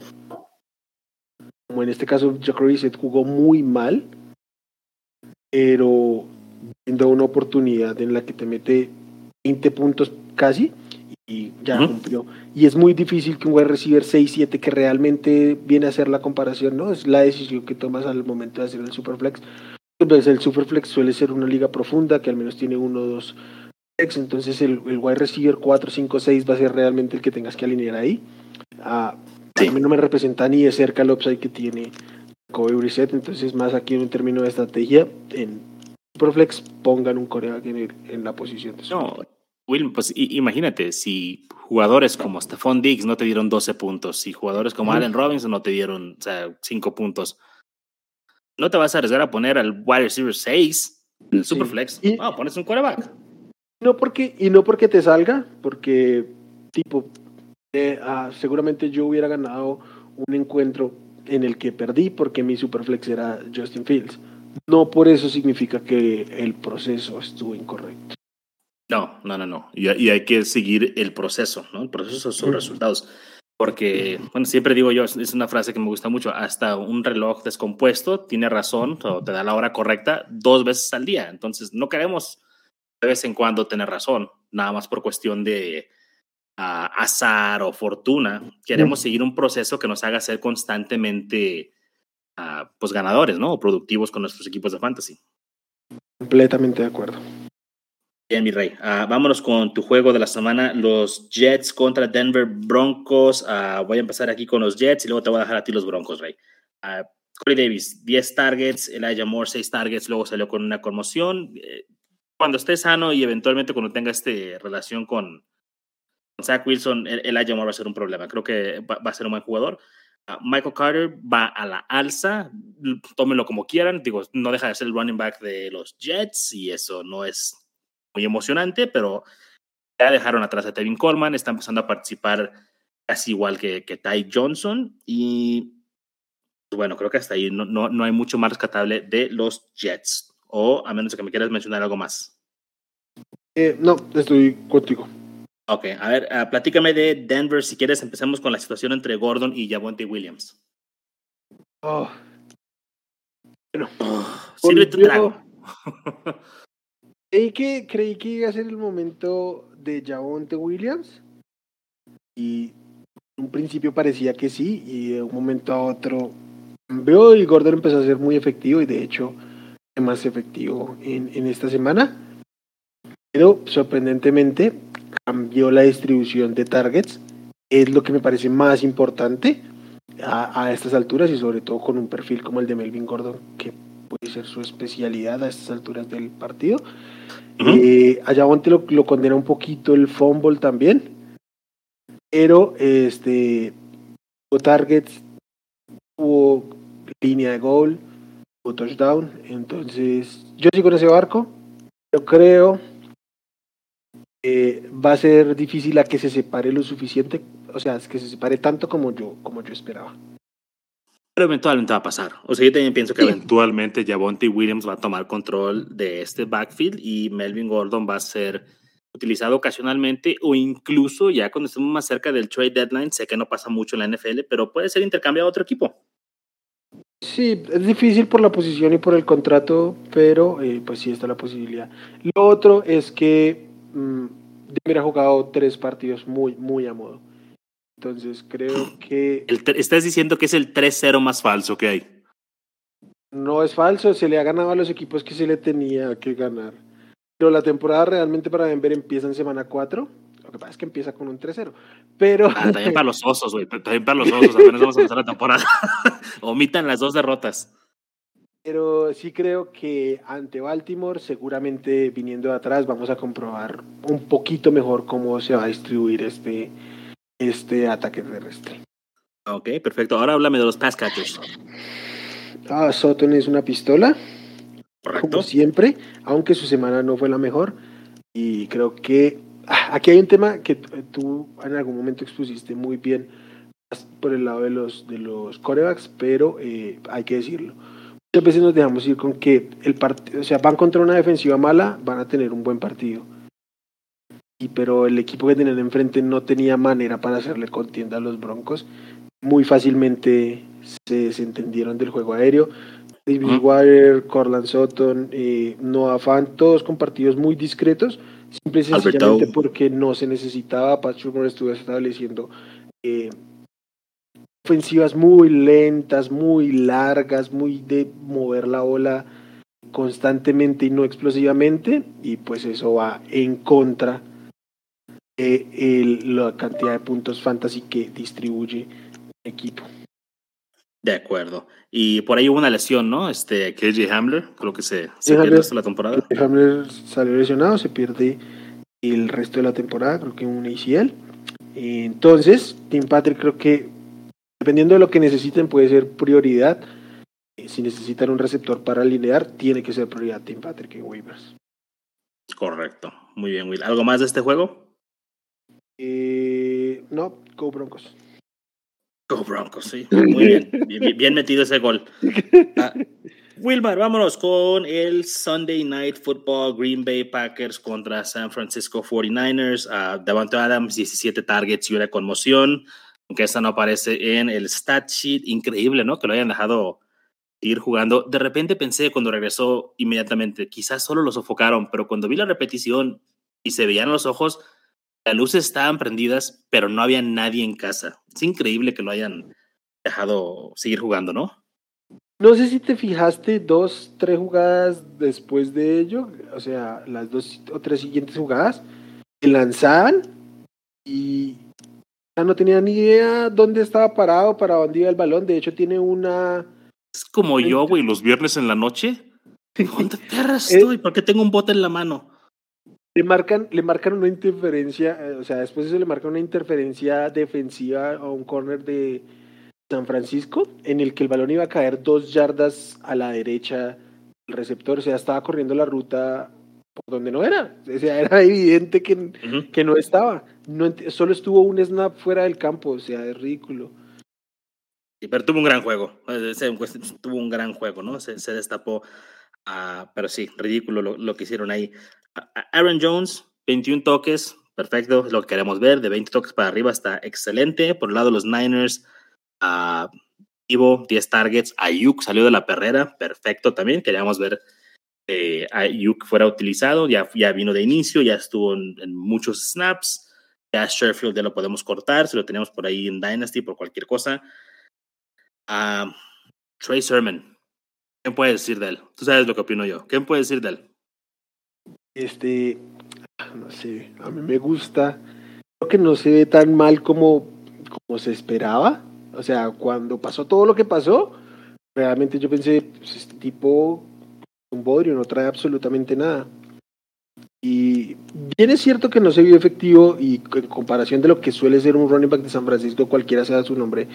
como en este caso Jacoby se jugó muy mal, pero viendo una oportunidad en la que te mete 20 puntos casi, y ya cumplió. Y es muy difícil que un wide receiver 6-7 que realmente viene a hacer la comparación, ¿no? Es la decisión que tomas al momento de hacer el Superflex. Entonces el Superflex suele ser una liga profunda que al menos tiene uno o dos flex, entonces el, el wide receiver 4, 5, 6 va a ser realmente el que tengas que alinear ahí. Ah, A mí no me representa ni de cerca el upside que tiene Kobe Brissett, entonces más aquí en un término de estrategia, en Superflex pongan un coreback en, en la posición de No, Will, pues imagínate, si jugadores como Stephon Diggs no te dieron 12 puntos, si jugadores como Allen Robinson no te dieron o sea, 5 puntos, no te vas a arriesgar a poner al wide receiver 6, el Superflex. Y, ah, pones un quarterback. No porque, y no porque te salga, porque, tipo, eh, ah, seguramente yo hubiera ganado un encuentro en el que perdí porque mi Superflex era Justin Fields. No por eso significa que el proceso estuvo incorrecto. No, no, no, no. Y, hay que seguir el proceso, ¿no? El proceso son resultados. Porque, bueno, siempre digo yo, es una frase que me gusta mucho, hasta un reloj descompuesto tiene razón o te da la hora correcta dos veces al día. Entonces, no queremos de vez en cuando tener razón, nada más por cuestión de uh, azar o fortuna. Queremos seguir un proceso que nos haga ser constantemente uh, pues ganadores, ¿no? O productivos con nuestros equipos de fantasy. Completamente de acuerdo. Bien, mi rey. Uh, vámonos con tu juego de la semana, los Jets contra Denver Broncos. Uh, voy a empezar aquí con los Jets y luego te voy a dejar a ti los Broncos, rey. Uh, Corey Davis, 10 targets, Elijah Moore, 6 targets, luego salió con una conmoción. Eh, cuando esté sano y eventualmente cuando tenga esta relación con Zach Wilson, Elijah Moore va a ser un problema. Creo que va, a ser un buen jugador. Michael Carter va a la alza, tómenlo como quieran. Digo, no deja de ser el running back de los Jets y eso no es muy emocionante, pero ya dejaron atrás a Tevin Coleman, está empezando a participar casi igual que, que Ty Johnson y bueno, creo que hasta ahí no, no, no hay mucho más rescatable de los Jets, o a menos que me quieras mencionar algo más. Eh, no, estoy contigo. Ok, a ver, uh, platícame de Denver si quieres. Empecemos con la situación entre Gordon y Javonte Williams. Oh. Bueno, oh, sirve tu trago. [laughs] Creí que, creí que iba a ser el momento de Javonte Williams y en un principio parecía que sí y de un momento a otro veo y Gordon empezó a ser muy efectivo y de hecho más efectivo en, en esta semana. Pero sorprendentemente cambió la distribución de targets es lo que me parece más importante a, a estas alturas y sobre todo con un perfil como el de Melvin Gordon que ser su especialidad a estas alturas del partido eh, allá lo, lo, condena un poquito el fumble también. Pero este hubo targets, hubo línea de gol, hubo touchdown. Entonces, yo sigo en ese barco. Yo creo que va a ser difícil a que se separe lo suficiente, o sea, que se separe tanto como yo, como yo esperaba. Pero eventualmente va a pasar. O sea, yo también pienso que eventualmente Javonte Williams va a tomar control de este backfield y Melvin Gordon va a ser utilizado ocasionalmente o incluso ya cuando estemos más cerca del trade deadline, sé que no pasa mucho en la NFL, pero puede ser intercambiado a otro equipo. Sí, es difícil por la posición y por el contrato, pero eh, pues sí está la posibilidad. Lo otro es que mmm, ha jugado tres partidos muy, muy a modo. Entonces creo que... estás diciendo que es el 3-0 más falso que hay. No es falso, se le ha ganado a los equipos que se le tenía que ganar. Pero la temporada realmente para Denver empieza en semana 4. Lo que pasa es que empieza con un 3-0. Pero. Ah, también para los osos, güey. También para los osos. Apenas vamos a empezar la temporada. [laughs] Omitan las dos derrotas. Pero sí creo que ante Baltimore, seguramente viniendo de atrás, vamos a comprobar un poquito mejor cómo se va a distribuir este, este ataque terrestre. Ok, perfecto. Ahora háblame de los pass catchers. Ah, Sutton es una pistola. Correcto. Como siempre, aunque su semana no fue la mejor. Y creo que ah, aquí hay un tema que tú en algún momento expusiste muy bien por el lado de los, de los corebacks, pero eh, hay que decirlo. Muchas veces nos dejamos ir con que el partido, o sea, van contra una defensiva mala, van a tener un buen partido pero el equipo que tenían enfrente no tenía manera para hacerle contienda a los Broncos. Muy fácilmente se desentendieron del juego aéreo. David Wire, Corland Sutton, eh, Noah Fan, todos con partidos muy discretos, simple y sencillamente porque no se necesitaba. Patrick estuvo estableciendo eh, ofensivas muy lentas, muy largas, muy de mover la bola constantemente y no explosivamente, y pues eso va en contra el, la cantidad de puntos fantasy que distribuye el equipo. De acuerdo. Y por ahí hubo una lesión, ¿no? Este, KJ Hamler, creo que se, se pierde hasta la temporada. Hamler salió lesionado, se pierde el resto de la temporada, creo que un ACL. Entonces, Tim Patrick creo que dependiendo de lo que necesiten puede ser prioridad. Eh, si necesitan un receptor para alinear, tiene que ser prioridad Tim Patrick en waivers. Correcto. Muy bien, Will. ¿Algo más de este juego? Eh, no, Go Broncos. Go Broncos, sí. Muy bien. bien, metido ese gol. [laughs] Ah, Wilmar, vámonos con el Sunday Night Football Green Bay Packers contra San Francisco 49ers. Uh, Davante Adams, 17 targets y una conmoción. Aunque esta no aparece en el stat sheet. Increíble, ¿no? Que lo hayan dejado ir jugando. De repente pensé cuando regresó inmediatamente, quizás solo lo sofocaron, pero cuando vi la repetición y se veían los ojos, las luces estaban prendidas, pero no había nadie en casa. Es increíble que lo hayan dejado seguir jugando, ¿no? No sé si te fijaste dos, tres jugadas después de ello, o sea, las dos o tres siguientes jugadas, que lanzaban y no tenía ni idea dónde estaba parado, para dónde iba el balón. De hecho, tiene una. Es como yo, güey, los viernes en la noche. [laughs] ¿Dónde estoy? ¿Por qué tengo un bote en la mano? Le marcan, le marcan una interferencia, eh, o sea, después de eso le marcan una interferencia defensiva a un corner de San Francisco, en el que el balón iba a caer dos yardas a la derecha del receptor, o sea, estaba corriendo la ruta por donde no era. O sea, era evidente que, que no estaba. No, solo estuvo un snap fuera del campo, o sea, es ridículo. Sí, pero tuvo un gran juego. Tuvo un gran juego, ¿no? Se, se destapó. Uh, pero sí, ridículo lo, lo, que hicieron ahí. Aaron Jones, 21 toques, perfecto, es lo que queremos ver. De 20 toques para arriba está excelente. Por el lado de los Niners, a Ivo, 10 targets. Ayuk salió de la perrera, perfecto también. Queríamos ver eh, Ayuk fuera utilizado, ya, ya vino de inicio, ya estuvo en, muchos snaps. Ya Sherfield ya lo podemos cortar, si lo tenemos por ahí en Dynasty, por cualquier cosa. Uh, Trey Sermon, ¿qué puede decir de él? Tú sabes lo que opino yo. ¿Qué puede decir de él? Este, no sé, a mí me gusta. Creo que no se ve tan mal como, como se esperaba. O sea, cuando pasó todo lo que pasó, realmente yo pensé, pues este tipo, un bodrio, no trae absolutamente nada. Y bien es cierto que no se vio efectivo y en comparación de lo que suele ser un running back de San Francisco, cualquiera sea su nombre,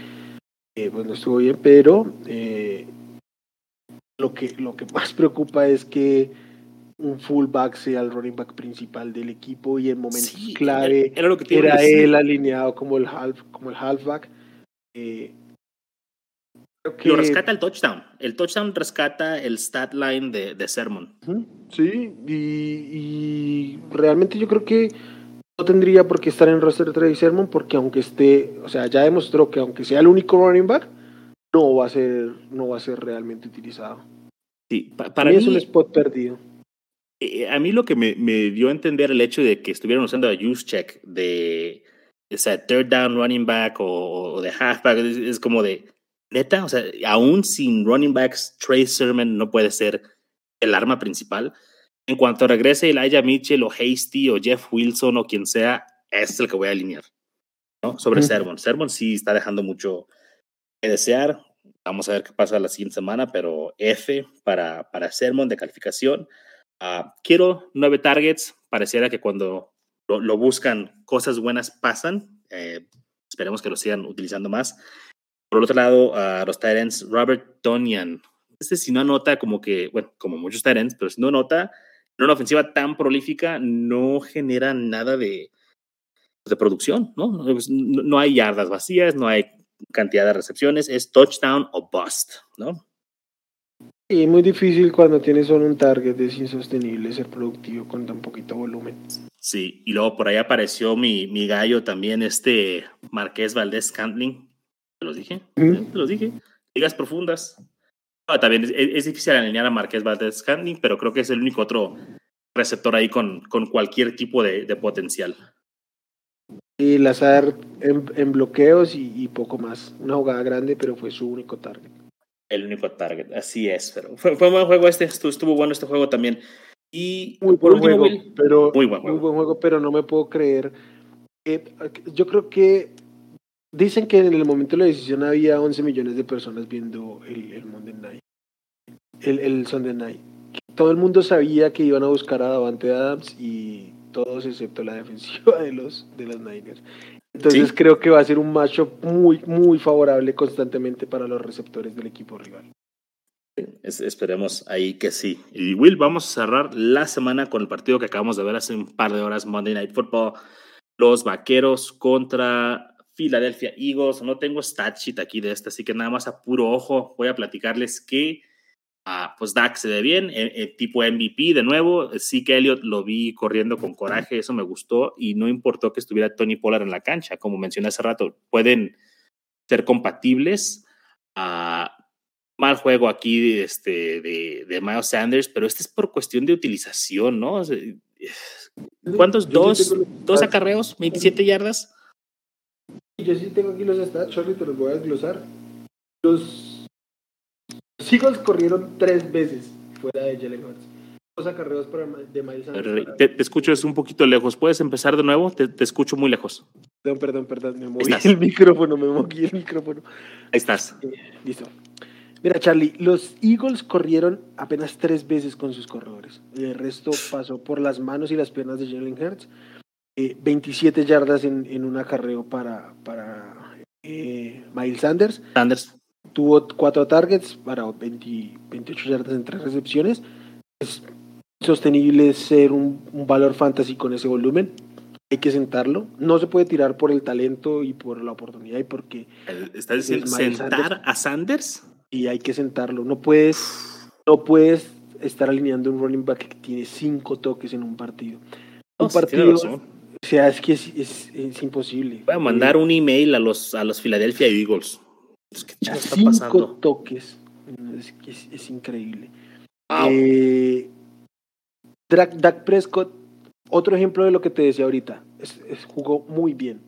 eh, pues no estuvo bien, pero eh, lo, que, lo que más preocupa es que un fullback sea el running back principal del equipo y en momentos clave era, lo que era él alineado como el half como el halfback eh, Lo rescata el touchdown. El touchdown rescata el stat line de, de Sermon. Sí, y, realmente yo creo que no tendría por qué estar en roster de Trey Sermon porque aunque esté, o sea, ya demostró que aunque sea el único running back, no va a ser, no va a ser realmente utilizado. Sí, para mí es un spot perdido. Eh, a mí lo que me, me, dio a entender el hecho de que estuvieran usando a Check de o sea, third down running back o, de halfback, es, como de, neta, o sea, aún sin running backs, Trey Sermon no puede ser el arma principal. En cuanto regrese Elijah Mitchell o Hasty o Jeff Wilson o quien sea, es el que voy a alinear. ¿no? Sobre Sermon. Sermon sí está dejando mucho que desear. Vamos a ver qué pasa la siguiente semana, pero F para, para Sermon de calificación. Uh, quiero nueve targets. Pareciera que cuando lo, buscan, cosas buenas pasan. Eh, esperemos que lo sigan utilizando más. Por otro lado, a los Tyrants, Robert Tonian. Este si no anota como que, bueno, como muchos Tyrants, pero si no anota, en una ofensiva tan prolífica no genera nada de, de producción, ¿no? ¿no? No hay yardas vacías, no hay cantidad de recepciones, es touchdown o bust, ¿no? Y muy difícil cuando tienes solo un target, es insostenible ser productivo con tan poquito volumen. Sí, y luego por ahí apareció mi, mi gallo también, este Marqués Valdés Cantling. ¿Te los dije? Te los dije. Ligas profundas. también es, difícil alinear a Marqués Valdés Cantling, pero creo que es el único otro receptor ahí con, con cualquier tipo de, de potencial. Y Lazar en, en bloqueos y, y, poco más. Una jugada grande, pero fue su único target el único target. Así es, pero fue, fue un buen juego este, estuvo, bueno este juego también. Y muy buen juego, pero muy buen juego. Muy buen juego, pero no me puedo creer. yo creo que dicen que en el momento de la decisión había 11 millones de personas viendo el, el Monday Night, el, el Sunday Night. Todo el mundo sabía que iban a buscar a Davante Adams y todos excepto la [laughs] defensiva de los, de los Niners. Entonces creo que va a ser un matchup muy, muy favorable constantemente para los receptores del equipo rival. esperemos ahí que sí. Y Will, vamos a cerrar la semana con el partido que acabamos de ver hace un par de horas, Monday Night Football. Los Vaqueros contra Philadelphia Eagles. No tengo stat sheet aquí de este, así que nada más a puro ojo voy a platicarles que pues Dak se ve bien, eh, eh, tipo MVP de nuevo. Sí que Elliot lo vi corriendo con coraje, eso me gustó y no importó que estuviera Tony Pollard en la cancha, como mencioné hace rato, pueden ser compatibles. Uh, mal juego aquí este, de, de Miles Sanders, pero este es por cuestión de utilización, ¿no? ¿Cuántos? ¿Dos, dos acarreos? ¿27 yardas? Yo sí tengo aquí los stats, Charlie, te los voy a desglosar. Los, Eagles corrieron tres veces fuera de Jalen Hurts. Dos acarreos para, de Miles Te, te, escucho, es un poquito lejos. ¿Puedes empezar de nuevo? Te, te escucho muy lejos. Perdón, perdón, perdón. Me moví el micrófono, me moví el micrófono. Ahí estás. Eh, listo. Mira, Charlie, los Eagles corrieron apenas tres veces con sus corredores. El resto pasó por las manos y las piernas de Jalen Hurts. 27 eh, yardas en, en, un acarreo para, para eh, Miles Sanders. Sanders. Tuvo cuatro targets para 20, 28 yardas en tres recepciones. Es sostenible ser un, un, valor fantasy con ese volumen. Hay que sentarlo. No se puede tirar por el talento y por la oportunidad y porque... ¿Estás diciendo sentar Sanders, a Sanders? Y hay que sentarlo. No puedes, no puedes estar alineando un running back que tiene cinco toques en un partido. Un partido o sea, es que es, es, imposible. Voy a mandar un email a los, a los Philadelphia Eagles. ¿Qué está cinco pasando? toques. Es, es increíble. Eh, Dak, Prescott, otro ejemplo de lo que te decía ahorita. jugó muy bien.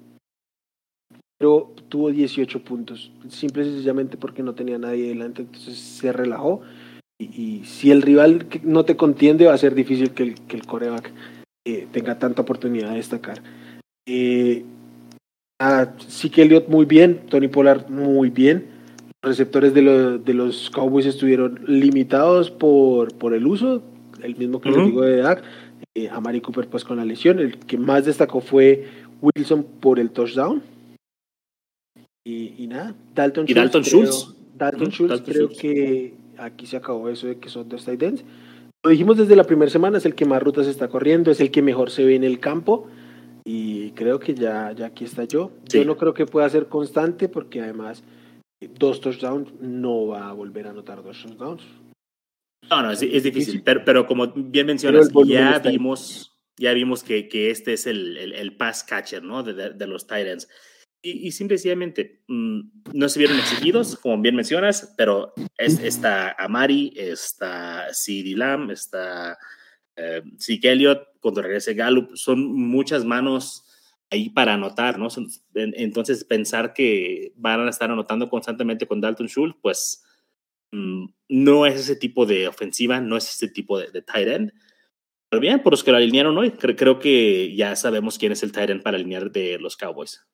Pero tuvo 18 puntos. Simple y sencillamente porque no tenía nadie delante. Entonces se relajó. Y, si el rival no te contiende, va a ser difícil que el, que el coreback tenga tanta oportunidad de destacar. Eh, sí que Elliot muy bien, Tony Pollard muy bien. Los receptores de, de, los Cowboys estuvieron limitados por, por el uso, el mismo que uh digo de Dak. Eh, a Mari Cooper pues con la lesión. El que más destacó fue Wilson por el touchdown. Y, y nada, Dalton ¿Y Schultz. Dalton Schultz. Dalton Schultz creo que aquí se acabó eso de que son dos tight ends. Lo dijimos desde la primera semana, es el que más rutas está corriendo, es el que mejor se ve en el campo y creo que ya, ya aquí está yo. Yo no creo que pueda ser constante porque además dos touchdowns no va a volver a anotar dos touchdowns. No, no, es, difícil, pero, pero, como bien mencionas, ya vimos, ya vimos que, que este es el, el, el, pass catcher ¿no? de, de, los Titans. Y, y simplemente mm, no se vieron exigidos, como bien mencionas, pero es, está Amari, está CD Lamb, está eh, Zeke Elliott, cuando regrese Gallup, son muchas manos ahí para anotar, ¿no? Entonces, pensar que van a estar anotando constantemente con Dalton Schultz, pues mm, no es ese tipo de ofensiva, no es ese tipo de, de tight end. Pero bien, por los que lo alinearon hoy, creo que ya sabemos quién es el tight end para alinear de los Cowboys.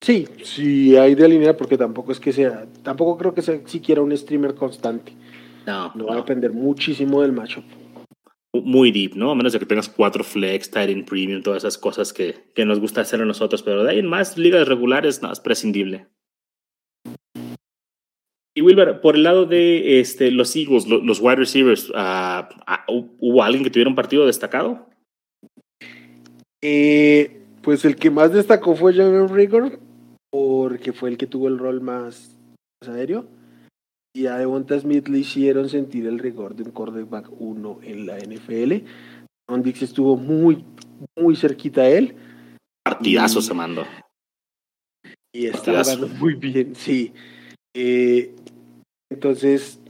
Sí, sí hay de alinear porque tampoco es que sea, tampoco creo que sea siquiera un streamer constante. No. No va a depender muchísimo del matchup. Muy deep, ¿no? A menos de que tengas cuatro flex, tight premium, todas esas cosas que, que nos gusta hacer a nosotros, pero de ahí en más ligas regulares, es prescindible. Y Wilber, por el lado de este, los Eagles, los, wide receivers, uh, ¿hubo alguien que tuviera un partido destacado? Eh, pues el que más destacó fue John Rigor, porque fue el que tuvo el rol más, aéreo. Y a Devonta Smith le hicieron sentir el rigor de un quarterback 1 en la NFL. Ron Dix estuvo muy, muy cerquita a él. Partidazo y, se mandó. Y está jugando muy bien, sí. Eh, entonces,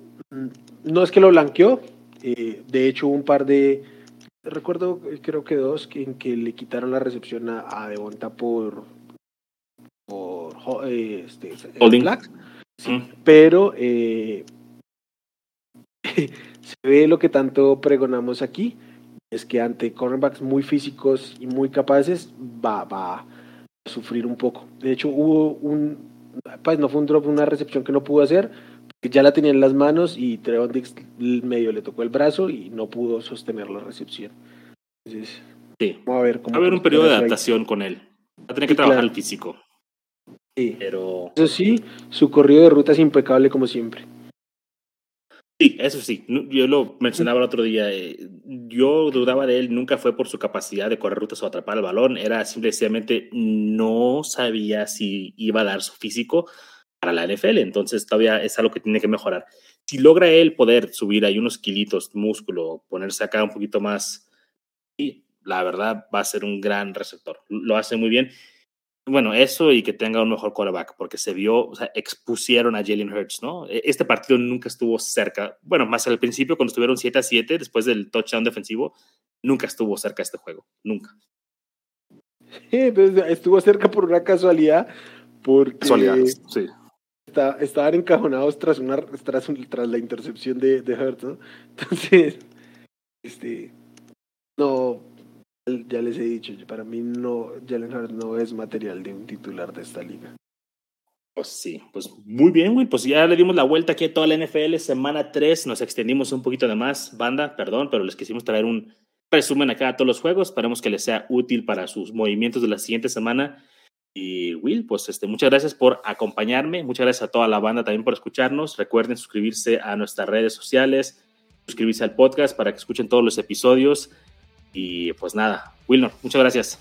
no es que lo blanqueó. Eh, de hecho, un par de. Recuerdo, creo que dos, en que le quitaron la recepción a, a Devonta por por eh, este, Black. Sí, Pero eh, [laughs] se ve lo que tanto pregonamos aquí, es que ante cornerbacks muy físicos y muy capaces va, va a sufrir un poco. De hecho, hubo un, pues no fue un drop, una recepción que no pudo hacer, porque ya la tenía en las manos y Trevon Dix medio le tocó el brazo y no pudo sostener la recepción. Entonces, Sí. Vamos a ver cómo. Va a haber un periodo de adaptación con él. Va a tener que trabajar el físico. Sí. Pero. Eso sí, su corrido de ruta es impecable como siempre. Sí, eso sí. Yo lo mencionaba el otro día. Eh, yo dudaba de él, nunca fue por su capacidad de correr rutas o atrapar el balón. Era simplemente no sabía si iba a dar su físico para la NFL. Entonces todavía es algo que tiene que mejorar. Si logra él poder subir ahí unos kilitos, músculo, ponerse acá un poquito más, y la verdad va a ser un gran receptor. Lo hace muy bien. Bueno, eso y que tenga un mejor quarterback, porque se vio, o sea, expusieron a Jalen Hurts, ¿no? E, este partido nunca estuvo cerca, bueno, más al principio cuando estuvieron 7 a 7, después del touchdown defensivo, nunca estuvo cerca este juego, nunca. Sí, pues, estuvo cerca por una casualidad, porque casualidad, sí. estaban encajonados tras, una, tras, tras la intercepción de, de Hurts, ¿no? [laughs] Entonces, este, no, ya les he dicho, para mí no, Jalen Hurts no es material de un titular de esta liga. Pues sí, pues muy bien, güey. Pues ya le dimos la vuelta aquí a toda la NFL. Semana 3, nos extendimos un poquito de más, banda, perdón, pero les quisimos traer un resumen acá a todos los juegos. Esperemos que les sea útil para sus movimientos de la siguiente semana. Y Will, pues este, muchas gracias por acompañarme. Muchas gracias a toda la banda también por escucharnos. Recuerden suscribirse a nuestras redes sociales, suscribirse al podcast para que escuchen todos los episodios. Y pues nada, Wilner, muchas gracias.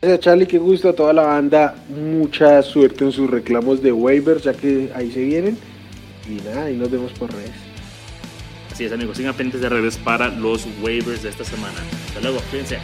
Gracias Charlie, qué gusto a toda la banda. Mucha suerte en sus reclamos de waivers, ya que ahí se vienen. Y nada, y nos vemos por redes. Así es, amigos, sigan pendientes de redes para los waivers de esta semana. Hasta luego, fíjense.